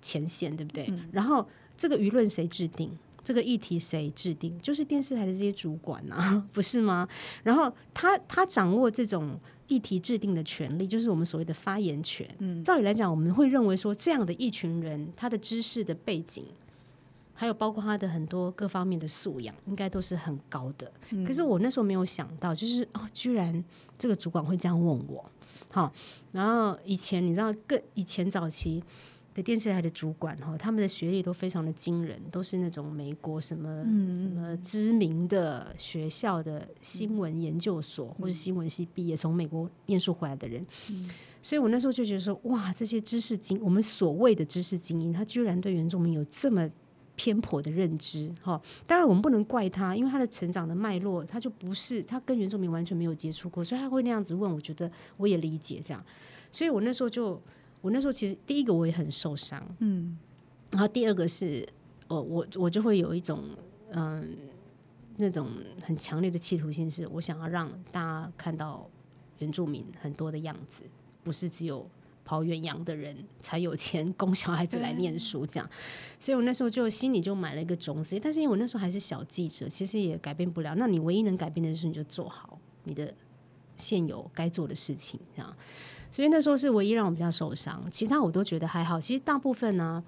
前线，对不对？嗯、然后这个舆论谁制定？这个议题谁制定？就是电视台的这些主管啊，不是吗？然后他他掌握这种议题制定的权利，就是我们所谓的发言权。嗯，照理来讲，我们会认为说，这样的一群人，他的知识的背景，还有包括他的很多各方面的素养，应该都是很高的。嗯，可是我那时候没有想到，就是哦，居然这个主管会这样问我。好，然后以前你知道，更以前早期。电视台的主管哈，他们的学历都非常的惊人，都是那种美国什么、嗯、什么知名的学校的新闻研究所、嗯、或者新闻系毕业，从美国念书回来的人。嗯、所以我那时候就觉得说，哇，这些知识精，我们所谓的知识精英，他居然对原住民有这么偏颇的认知哈。当然，我们不能怪他，因为他的成长的脉络，他就不是他跟原住民完全没有接触过，所以他会那样子问。我觉得我也理解这样，所以我那时候就。我那时候其实第一个我也很受伤，嗯，然后第二个是，我我我就会有一种嗯那种很强烈的企图心，是我想要让大家看到原住民很多的样子，不是只有跑远洋的人才有钱供小孩子来念书这样，所以我那时候就心里就买了一个种子，但是因为我那时候还是小记者，其实也改变不了。那你唯一能改变的是，你就做好你的现有该做的事情，这样。所以那时候是唯一让我比较受伤，其他我都觉得还好。其实大部分呢、啊，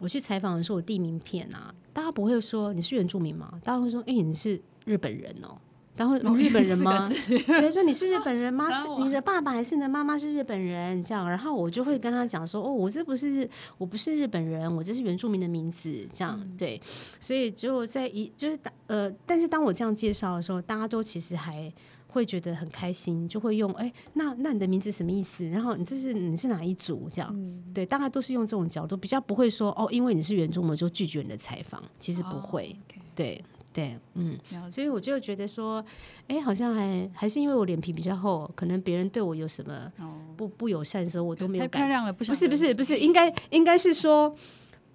我去采访的时候，我递名片啊，大家不会说你是原住民吗？大家会说，哎、欸，你是日本人哦。大家会日本人吗？对，说你是日本人吗？是你的爸爸还是你的妈妈是日本人？这样，然后我就会跟他讲说，哦，我这不是，我不是日本人，我这是原住民的名字。这样，对。所以只有在一就是呃，但是当我这样介绍的时候，大家都其实还。会觉得很开心，就会用哎、欸，那那你的名字什么意思？然后你这是你是哪一组？这样，嗯、对，大概都是用这种角度，比较不会说哦，因为你是原住民就拒绝你的采访，其实不会，哦 okay、对对，嗯，所以我就觉得说，哎、欸，好像还还是因为我脸皮比较厚，可能别人对我有什么不不友善的时候，我都没有感。太漂亮了，不是不是不是，应该应该是说。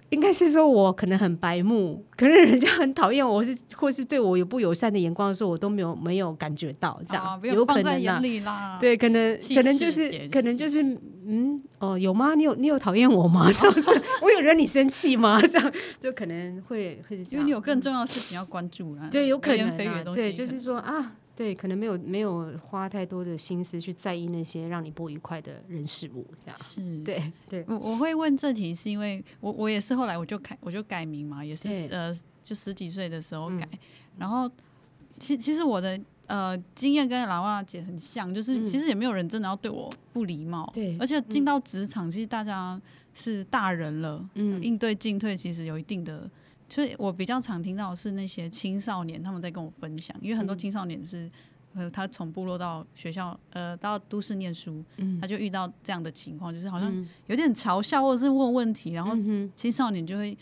应该是说，我可能很白目，可能人家很讨厌我，是或是对我有不友善的眼光的时候，我都没有没有感觉到这样，啊、有可能啊，对，可能可能，就是。可能就是嗯哦，有吗？你有你有讨厌我吗？这样子，我有惹你生气吗？这样就可能会会是这样，因为你有更重要的事情要关注啊。对，有可能、啊，对，就是说啊。对，可能没有没有花太多的心思去在意那些让你不愉快的人事物，这样是对对。我我会问这题，是因为我我也是后来我就改我就改名嘛，也是呃就十几岁的时候改，嗯、然后其其实我的呃经验跟老蛙姐很像，就是其实也没有人真的要对我不礼貌，对、嗯，而且进到职场，其实大家是大人了，嗯，应对进退其实有一定的。所以我比较常听到的是那些青少年他们在跟我分享，因为很多青少年是，呃，他从部落到学校，呃，到都市念书，他就遇到这样的情况，就是好像有点嘲笑或者是问问题，然后青少年就会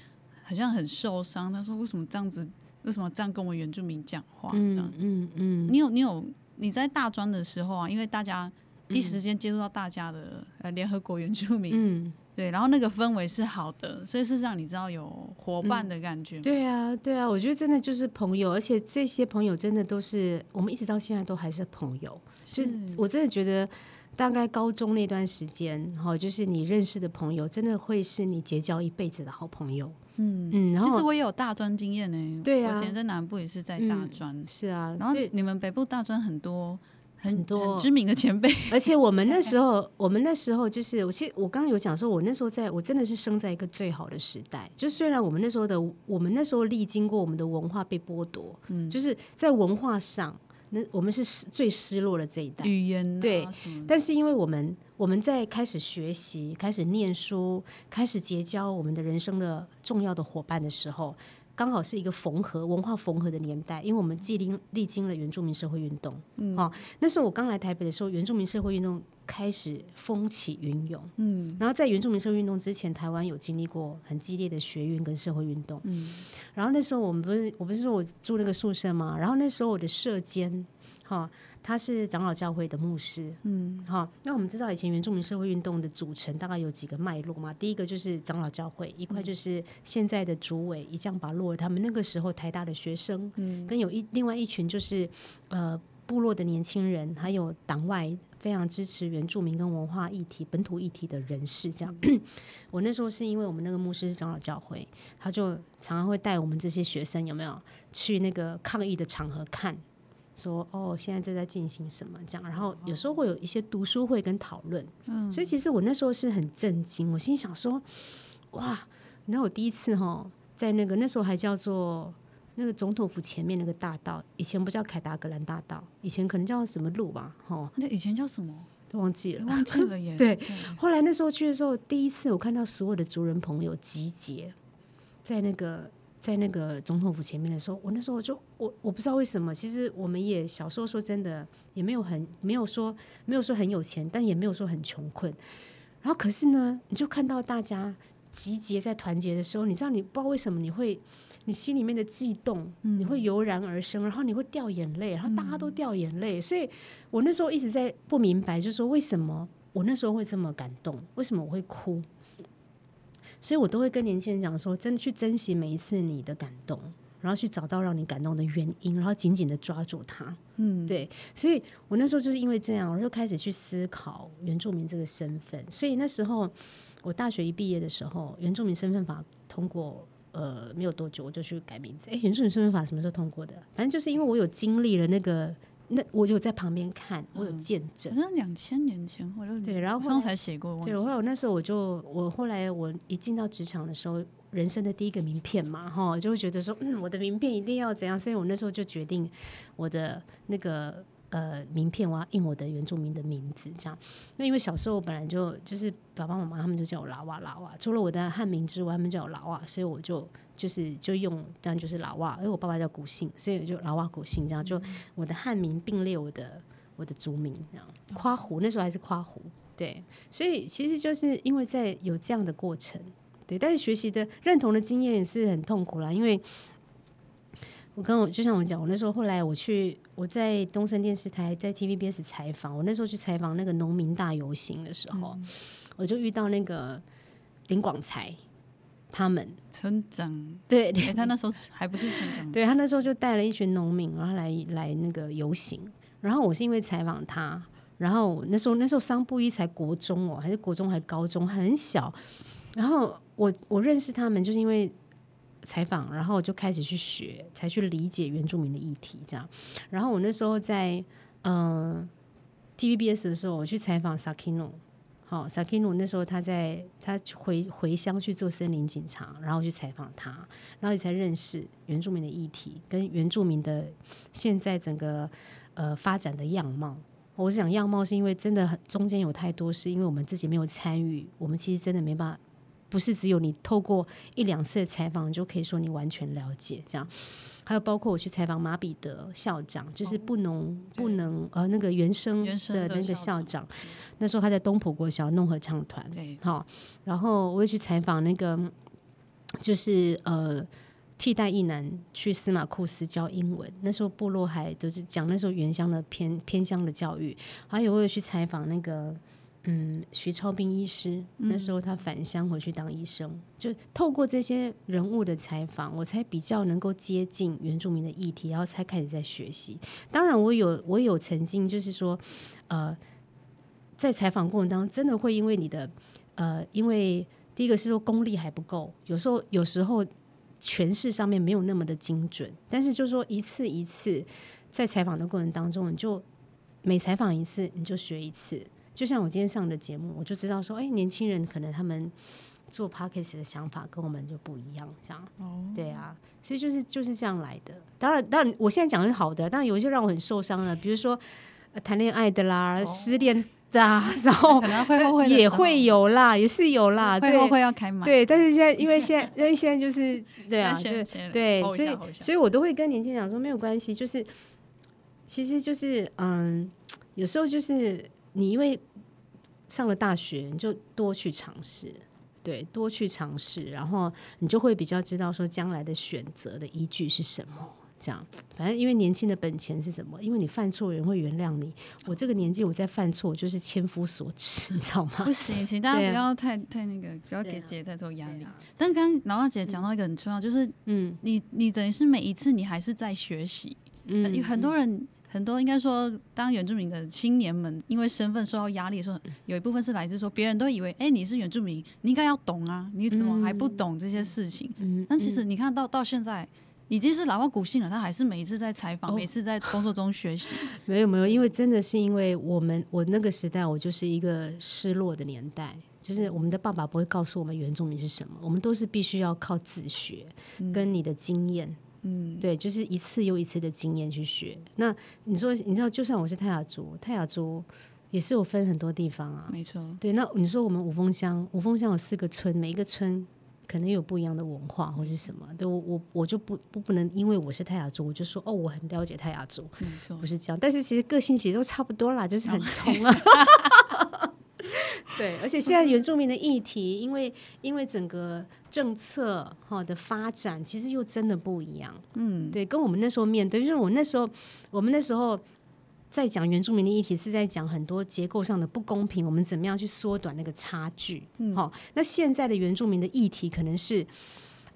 好像很受伤。他说：“为什么这样子？为什么这样跟我原住民讲话？”这样，嗯嗯，你有你有你在大专的时候啊，因为大家一时间接触到大家的呃联合国原住民，嗯。对，然后那个氛围是好的，所以是让你知道有伙伴的感觉。嗯。对啊，对啊，我觉得真的就是朋友，而且这些朋友真的都是我们一直到现在都还是朋友。是就我真的觉得，大概高中那段时间，哈，就是你认识的朋友，真的会是你结交一辈子的好朋友。嗯嗯，然后其实我也有大专经验呢。对啊，我以前在南部也是在大专。嗯。是啊，然后你们北部大专很多。很多很知名的前辈，而且我们那时候，我们那时候就是，我其实我刚刚有讲说，我那时候在我真的是生在一个最好的时代。就虽然我们那时候的，我们那时候历经过我们的文化被剥夺，嗯，就是在文化上，那我们是最失落的这一代。语言对，但是因为我们我们在开始学习、开始念书、开始结交我们的人生的重要的伙伴的时候。刚好是一个缝合文化缝合的年代，因为我们历经历经了原住民社会运动，嗯，哦，那时候我刚来台北的时候，原住民社会运动开始风起云涌，嗯，然后在原住民社会运动之前，台湾有经历过很激烈的学运跟社会运动，嗯，然后那时候我们不是我不是说我住那个宿舍嘛，然后那时候我的舍监，哈。他是长老教会的牧师，嗯，好，那我们知道以前原住民社会运动的组成大概有几个脉络嘛？第一个就是长老教会，一块就是现在的主委一将拔落他们那个时候台大的学生，嗯，跟有一另外一群就是呃部落的年轻人，还有党外非常支持原住民跟文化议题、本土议题的人士，这样。嗯、我那时候是因为我们那个牧师是长老教会，他就常常会带我们这些学生有没有去那个抗议的场合看。说哦，现在正在进行什么这样，然后有时候会有一些读书会跟讨论，嗯，所以其实我那时候是很震惊，我心想说，哇，你知道我第一次哈，在那个那时候还叫做那个总统府前面那个大道，以前不叫凯达格兰大道，以前可能叫什么路吧，哈，那以前叫什么都忘记了，忘记了耶。对，后来那时候去的时候，第一次我看到所有的族人朋友集结在那个。在那个总统府前面的时候，我那时候我就我我不知道为什么，其实我们也小时候说真的也没有很没有说没有说很有钱，但也没有说很穷困。然后可是呢，你就看到大家集结在团结的时候，你知道你不知道为什么你会你心里面的悸动，你会油然而生，然后你会掉眼泪，然后大家都掉眼泪。所以我那时候一直在不明白，就是说为什么我那时候会这么感动，为什么我会哭。所以我都会跟年轻人讲说，真的去珍惜每一次你的感动，然后去找到让你感动的原因，然后紧紧的抓住它。嗯，对。所以我那时候就是因为这样，我就开始去思考原住民这个身份。所以那时候我大学一毕业的时候，原住民身份法通过，呃，没有多久我就去改名字。诶，原住民身份法什么时候通过的？反正就是因为我有经历了那个。那我有在旁边看，我有见证。那两千年前或者对，然后刚才写过。对，后来我那时候我就我后来我一进到职场的时候，人生的第一个名片嘛，哈、哦，就会觉得说，嗯，我的名片一定要怎样。所以我那时候就决定，我的那个呃名片，我要印我的原住民的名字，这样。那因为小时候我本来就就是爸爸妈妈他们就叫我拉瓦拉瓦，除了我的汉名之外，他们叫我拉瓦，所以我就就是就用这样就是拉瓦，因为我爸爸叫古姓，所以我就拉瓦古姓这样，就我的汉名并列我的我的族名这样。夸胡那时候还是夸胡，对，所以其实就是因为在有这样的过程，对，但是学习的认同的经验也是很痛苦啦，因为。我刚我就像我讲，我那时候后来我去我在东森电视台在 TVBS 采访，我那时候去采访那个农民大游行的时候，嗯、我就遇到那个林广才他们。村长，对，欸、他那时候还不是村长，对他那时候就带了一群农民，然后来来那个游行，然后我是因为采访他，然后那时候那时候桑布一才国中哦，还是国中还高中很小，然后我我认识他们就是因为。采访，然后我就开始去学，才去理解原住民的议题，这样。然后我那时候在嗯、呃、TVBS 的时候，我去采访 Sakino，好，Sakino 那时候他在他回回乡去做森林警察，然后去采访他，然后也才认识原住民的议题跟原住民的现在整个呃发展的样貌。我是讲样貌，是因为真的中间有太多，是因为我们自己没有参与，我们其实真的没办法。不是只有你透过一两次的采访就可以说你完全了解这样，还有包括我去采访马彼得校长，就是不能、哦、不能呃那个原生的那个校长，那时候他在东埔国小弄合唱团，好，然后我也去采访那个就是呃替代一男去司马库斯教英文，那时候部落还都是讲那时候原乡的偏偏乡的教育，还有我也去采访那个。嗯，徐超斌医师那时候他返乡回去当医生，嗯、就透过这些人物的采访，我才比较能够接近原住民的议题，然后才开始在学习。当然，我有我有曾经就是说，呃，在采访过程当中，真的会因为你的呃，因为第一个是说功力还不够，有时候有时候诠释上面没有那么的精准，但是就是说一次一次在采访的过程当中，你就每采访一次你就学一次。就像我今天上的节目，我就知道说，哎、欸，年轻人可能他们做 podcast 的想法跟我们就不一样，这样。哦。对啊，所以就是就是这样来的。当然，当然，我现在讲的是好的，但有一些让我很受伤的，比如说谈恋爱的啦、哦、失恋的、啊，然后可能会后悔也会有啦，也是有啦。会后悔要开麦。对，但是现在因为现 在因为现在就是对啊，就对，所以所以我都会跟年轻人讲说没有关系，就是其实就是嗯，有时候就是。你因为上了大学，你就多去尝试，对，多去尝试，然后你就会比较知道说将来的选择的依据是什么。这样，反正因为年轻的本钱是什么？因为你犯错，人会原谅你。我这个年纪，我在犯错，就是千夫所指，你知道吗？不行，请大家不要太太那个，不要给姐姐太多压力。但刚刚老二姐讲到一个很重要，就是嗯，你你等于是每一次你还是在学习，嗯，有很多人。很多应该说，当原住民的青年们因为身份受到压力的时候，有一部分是来自说别人都以为，哎、欸，你是原住民，你应该要懂啊，你怎么还不懂这些事情？嗯，但其实你看到到现在已经是老外古性了，他还是每一次在采访，哦、每次在工作中学习。没有没有，因为真的是因为我们我那个时代，我就是一个失落的年代，就是我们的爸爸不会告诉我们原住民是什么，我们都是必须要靠自学，跟你的经验。嗯，对，就是一次又一次的经验去学。那你说，你知道，就算我是泰雅族，泰雅族也是有分很多地方啊。没错。对，那你说我们五峰乡，五峰乡有四个村，每一个村可能有不一样的文化或是什么。对，我我我就不不不能因为我是泰雅族，我就说哦，我很了解泰雅族。没错，不是这样。但是其实个性其实都差不多啦，就是很冲啊。对，而且现在原住民的议题，因为因为整个政策哈的发展，其实又真的不一样。嗯，对，跟我们那时候面对，就是我那时候，我们那时候在讲原住民的议题，是在讲很多结构上的不公平，我们怎么样去缩短那个差距？嗯，好，那现在的原住民的议题，可能是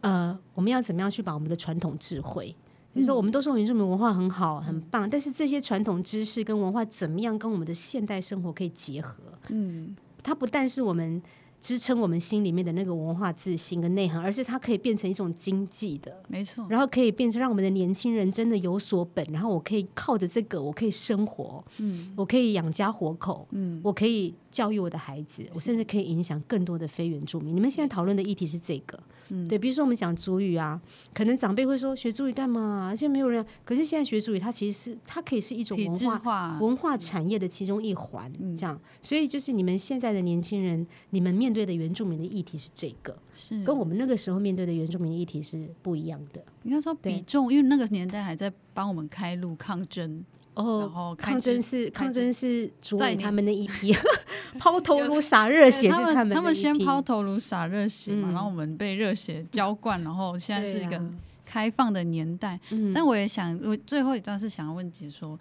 呃，我们要怎么样去把我们的传统智慧，比如说我们都说原住民文化很好很棒，但是这些传统知识跟文化怎么样跟我们的现代生活可以结合？嗯。它不但是我们支撑我们心里面的那个文化自信跟内涵，而是它可以变成一种经济的，没错。然后可以变成让我们的年轻人真的有所本，然后我可以靠着这个，我可以生活，嗯，我可以养家活口，嗯，我可以教育我的孩子，我甚至可以影响更多的非原住民。你们现在讨论的议题是这个，嗯，对，比如说我们讲族语啊，可能长辈会说学族语干嘛？而且没有人，可是现在学族语，它其实是它可以是一种文化化文化产业的其中一环，这样。所以就是你们现在的年轻人，你们面对的原住民的议题是这个，是跟我们那个时候面对的原住民的议题是不一样的。应该说比重，因为那个年代还在帮我们开路抗争，哦，然后抗争是抗争是主宰他们的一批，抛头颅洒热血是他们他们先抛头颅洒热血嘛，然后我们被热血浇灌，然后现在是一个开放的年代。但我也想，我最后一段是想要问姐说，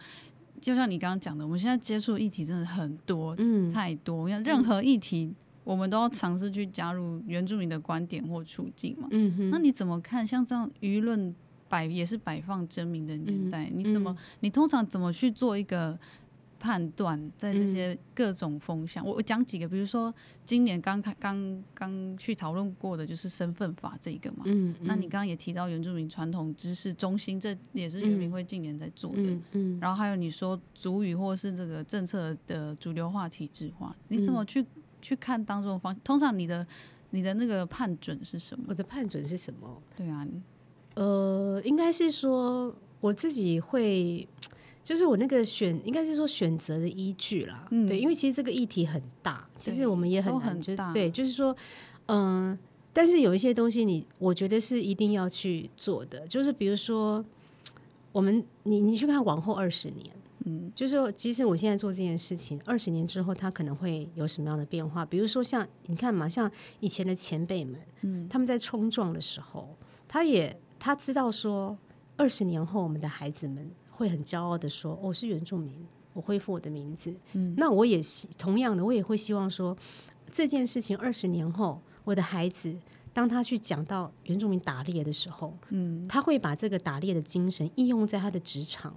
就像你刚刚讲的，我们现在接触议题真的很多，嗯，太多，像任何议题。我们都要尝试去加入原住民的观点或处境嘛。嗯哼。那你怎么看？像这样舆论摆也是摆放争鸣的年代，嗯、你怎么？嗯、你通常怎么去做一个判断？在这些各种风向，嗯、我我讲几个，比如说今年刚开刚刚去讨论过的就是身份法这一个嘛。嗯。嗯，那你刚刚也提到原住民传统知识中心，这也是原民会近年在做的。嗯。嗯，然后还有你说主语或是这个政策的主流化、体制化，你怎么去？去看当中的方，通常你的你的那个判准是什么？我的判准是什么？对啊，呃，应该是说我自己会，就是我那个选，应该是说选择的依据啦。嗯，对，因为其实这个议题很大，其实我们也很难，很大。对，就是说，嗯、呃，但是有一些东西你，你我觉得是一定要去做的，就是比如说，我们你你去看往后二十年。嗯，就是说，即使我现在做这件事情，二十年之后，它可能会有什么样的变化？比如说，像你看嘛，像以前的前辈们，嗯，他们在冲撞的时候，他也他知道说，二十年后我们的孩子们会很骄傲的说：“我、哦、是原住民，我恢复我的名字。”嗯，那我也同样的，我也会希望说，这件事情二十年后，我的孩子当他去讲到原住民打猎的时候，嗯，他会把这个打猎的精神应用在他的职场。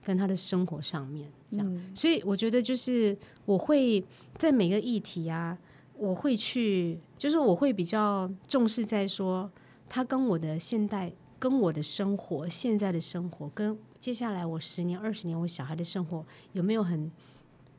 跟他的生活上面，这样，嗯、所以我觉得就是我会在每个议题啊，我会去，就是我会比较重视在说，他跟我的现代、跟我的生活、现在的生活，跟接下来我十年、二十年我小孩的生活有没有很、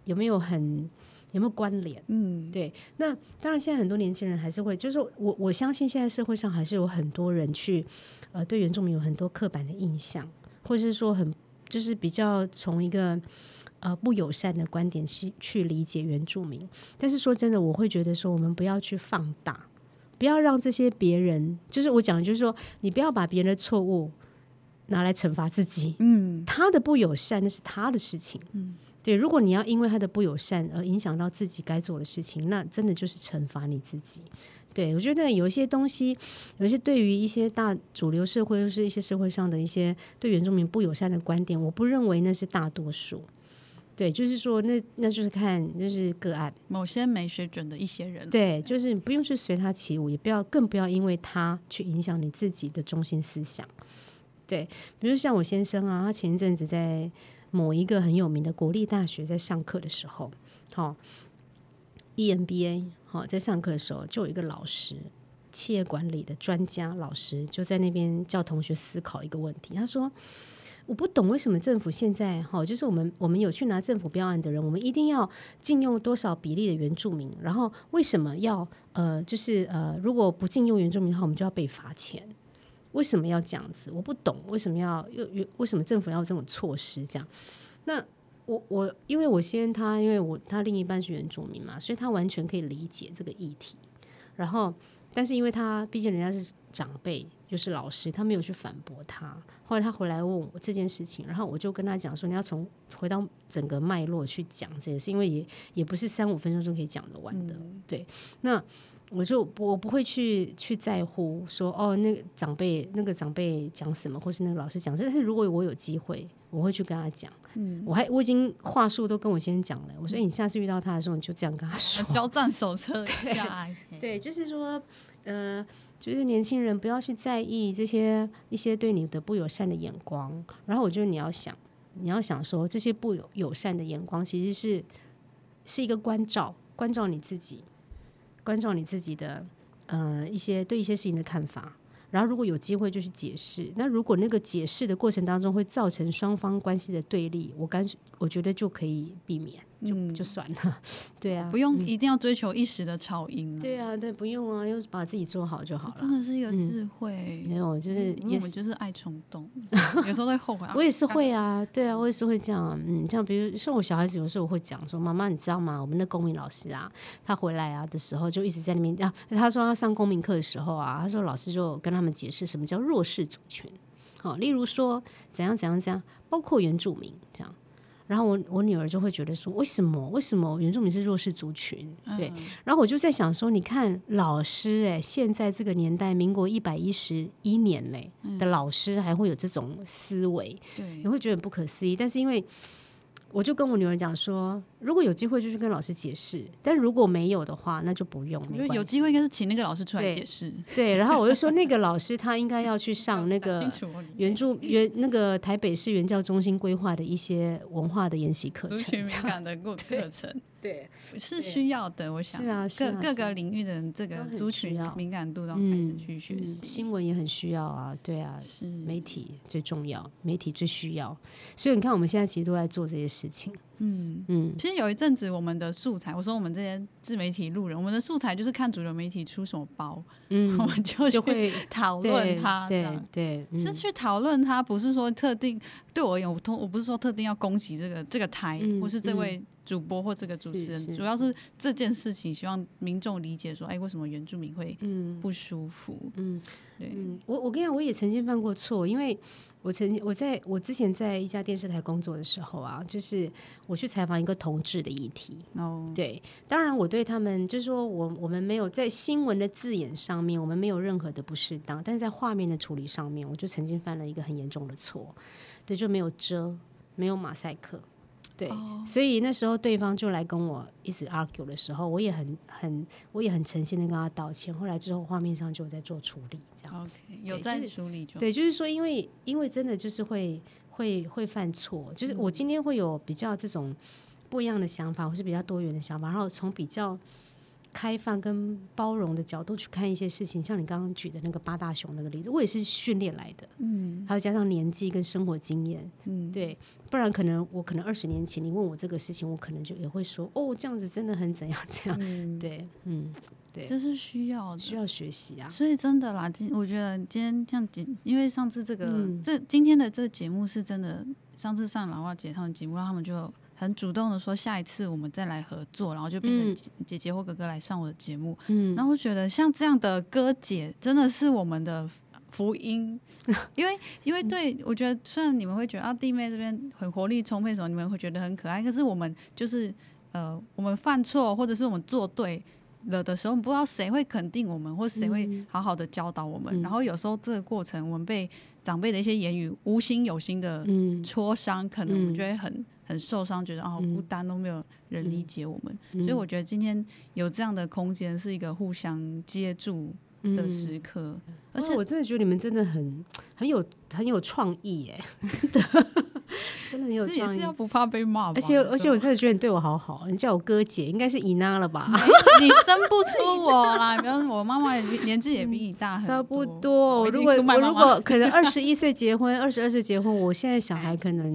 有没有很、有没有关联？嗯，对。那当然，现在很多年轻人还是会，就是我我相信现在社会上还是有很多人去，呃，对原住民有很多刻板的印象，或者是说很。就是比较从一个呃不友善的观点去去理解原住民，但是说真的，我会觉得说我们不要去放大，不要让这些别人，就是我讲的就是说，你不要把别人的错误拿来惩罚自己。嗯，他的不友善那是他的事情。嗯，对，如果你要因为他的不友善而影响到自己该做的事情，那真的就是惩罚你自己。对，我觉得有一些东西，有一些对于一些大主流社会或是一些社会上的一些对原住民不友善的观点，我不认为那是大多数。对，就是说那那就是看就是个案，某些没水准的一些人。对，就是不用去随他起舞，也不要更不要因为他去影响你自己的中心思想。对，比如像我先生啊，他前一阵子在某一个很有名的国立大学在上课的时候，好，EMBA。好，在上课的时候，就有一个老师，企业管理的专家老师，就在那边叫同学思考一个问题。他说：“我不懂为什么政府现在，哈，就是我们我们有去拿政府标案的人，我们一定要禁用多少比例的原住民？然后为什么要呃，就是呃，如果不禁用原住民的话，我们就要被罚钱？为什么要这样子？我不懂为什么要又为什么政府要这种措施？这样那。”我我因为我先他，因为我他另一半是原住民嘛，所以他完全可以理解这个议题。然后，但是因为他毕竟人家是长辈，就是老师，他没有去反驳他。后来他回来问我这件事情，然后我就跟他讲说，你要从回到整个脉络去讲这件事，因为也也不是三五分钟就可以讲得完的。嗯、对，那。我就我不会去去在乎说哦，那个长辈那个长辈讲什么，或是那个老师讲。但是如果我有机会，我会去跟他讲。嗯，我还我已经话术都跟我先生讲了。我说，你下次遇到他的时候，你就这样跟他说。交战手册 对，对，就是说，呃，就是年轻人不要去在意这些一些对你的不友善的眼光。然后我觉得你要想，你要想说，这些不友友善的眼光其实是是一个关照，关照你自己。关照你自己的呃一些对一些事情的看法。然后，如果有机会就去解释。那如果那个解释的过程当中会造成双方关系的对立，我干我觉得就可以避免。就就算了，对啊，不用一定要追求一时的超赢。对啊，对，不用啊，又把自己做好就好了。真的是一个智慧。没有，就是我们就是爱冲动，有时候会后悔。我也是会啊，对啊，我也是会这样。嗯，像比如像我小孩子有时候我会讲说：“妈妈，你知道吗？我们的公民老师啊，他回来啊的时候就一直在那边啊。他说他上公民课的时候啊，他说老师就跟他们解释什么叫弱势主权。好，例如说怎样怎样怎样，包括原住民这样。”然后我我女儿就会觉得说，为什么？为什么原住民是弱势族群？对，嗯、然后我就在想说，你看老师哎，现在这个年代，民国一百一十一年嘞的老师还会有这种思维，对，你会觉得不可思议。但是因为我就跟我女儿讲说，如果有机会就去跟老师解释，但如果没有的话，那就不用。因为有机会应该是请那个老师出来解释。对，然后我就说那个老师他应该要去上那个 原住原那个台北市原教中心规划的一些文化的研习课程，族群敏感的 课程。对，是需要的。我想，是啊，各各个领域的人，这个族群敏感度都开始去学习。新闻也很需要啊，对啊，是媒体最重要，媒体最需要。所以你看，我们现在其实都在做这些事情。嗯。嗯，其实有一阵子我们的素材，我说我们这些自媒体路人，我们的素材就是看主流媒体出什么包，嗯，我们就就会讨论它，对对，是去讨论它，不是说特定。对我而言，我通我不是说特定要攻击这个这个台，或是这位主播或这个主持人，主要是这件事情，希望民众理解说，哎，为什么原住民会不舒服？嗯，对，我我跟你讲，我也曾经犯过错，因为。我曾经我在我之前在一家电视台工作的时候啊，就是我去采访一个同志的议题。哦，oh. 对，当然我对他们就是说我我们没有在新闻的字眼上面，我们没有任何的不适当，但是在画面的处理上面，我就曾经犯了一个很严重的错，对，就没有遮，没有马赛克。对，oh. 所以那时候对方就来跟我一直 argue 的时候，我也很很，我也很诚心的跟他道歉。后来之后画面上就在做处理，这样。OK，有在处理就对，就是说，因为因为真的就是会会会犯错，就是我今天会有比较这种不一样的想法，或是比较多元的想法，然后从比较。开放跟包容的角度去看一些事情，像你刚刚举的那个八大熊那个例子，我也是训练来的，嗯，还有加上年纪跟生活经验，嗯，对，不然可能我可能二十年前你问我这个事情，我可能就也会说，哦，这样子真的很怎样 怎样，嗯、对，嗯，对，这是需要需要学习啊，所以真的啦，今我觉得今天这样，因为上次这个、嗯、这今天的这个节目是真的，上次上老花姐他们节目，让他们就。很主动的说，下一次我们再来合作，然后就变成姐姐或哥哥来上我的节目。嗯，然后我觉得像这样的哥姐真的是我们的福音，因为因为对我觉得，虽然你们会觉得啊弟妹这边很活力充沛什么，你们会觉得很可爱，可是我们就是呃，我们犯错或者是我们做对了的时候，不知道谁会肯定我们，或谁会好好的教导我们。嗯，然后有时候这个过程，我们被长辈的一些言语无心有心的戳伤，可能我们就会很。很受伤，觉得啊好孤单，都没有人理解我们，嗯、所以我觉得今天有这样的空间，是一个互相接住的时刻。嗯、而且我真的觉得你们真的很很有很有创意耶，真的真的很有创意。也是要不怕被骂，而且而且我真的觉得你对我好好，你叫我哥姐，应该是姨妈了吧？你 生不出我啦，比方我妈妈也年纪也比你大很多，差不多。如果我如果可能二十一岁结婚，二十二岁结婚，我现在小孩可能。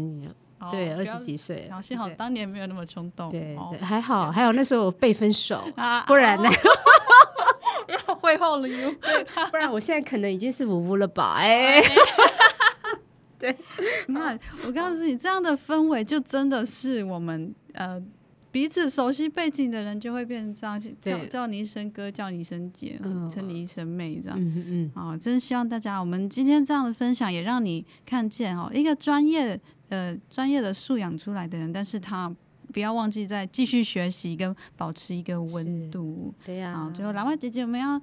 对，二十几岁，然后幸好当年没有那么冲动，对，还好，还有那时候我被分手，啊不然呢？会后了哟，不然我现在可能已经是五五了吧？哎，对，那我告诉你，这样的氛围就真的是我们呃彼此熟悉背景的人就会变成这样，叫叫你一声哥，叫你一声姐，称你一声妹，这样，嗯嗯，啊，真希望大家，我们今天这样的分享也让你看见哦，一个专业。呃，专业的素养出来的人，但是他不要忘记再继续学习跟保持一个温度。对呀、啊。好，最后蓝外姐姐，我们要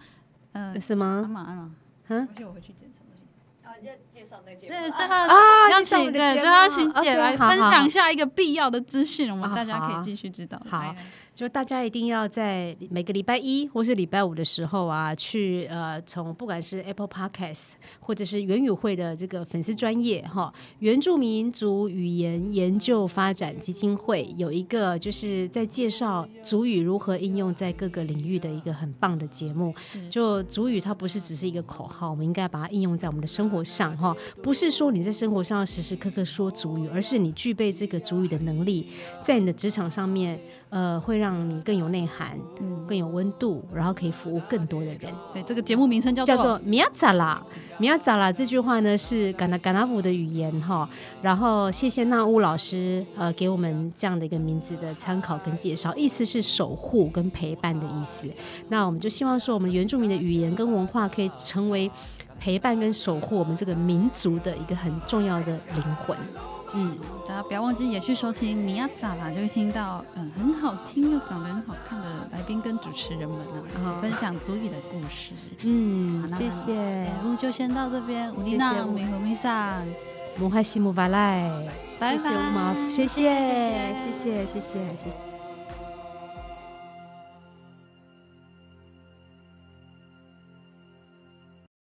呃什么？干嘛啊？嗯？回去我回去捡什么东西？哦，要介绍那节目。对，最后啊，邀请对，最后请姐来分享下一个必要的资讯，我们大家可以继续知道。好。就大家一定要在每个礼拜一或是礼拜五的时候啊，去呃，从不管是 Apple Podcast 或者是原语会的这个粉丝专业哈，原住民族语言研究发展基金会有一个就是在介绍族语如何应用在各个领域的一个很棒的节目。就族语它不是只是一个口号，我们应该把它应用在我们的生活上哈，不是说你在生活上时时刻刻说族语，而是你具备这个族语的能力，在你的职场上面。呃，会让你更有内涵，嗯，更有温度，然后可以服务更多的人。对，这个节目名称叫做叫做米亚扎拉，米亚扎拉这句话呢是嘎纳嘎纳夫的语言哈。然后谢谢纳乌老师呃给我们这样的一个名字的参考跟介绍，意思是守护跟陪伴的意思。那我们就希望说，我们原住民的语言跟文化可以成为陪伴跟守护我们这个民族的一个很重要的灵魂。嗯，大家不要忘记也去收听米亚咋啦，就会听到嗯很好听又长得很好看的来宾跟主持人们啊，一起分享足语的故事。嗯，谢谢，节目就先到这边。谢谢，米和米萨、无海西姆巴赖，拜拜，谢谢，谢谢，谢谢，谢谢。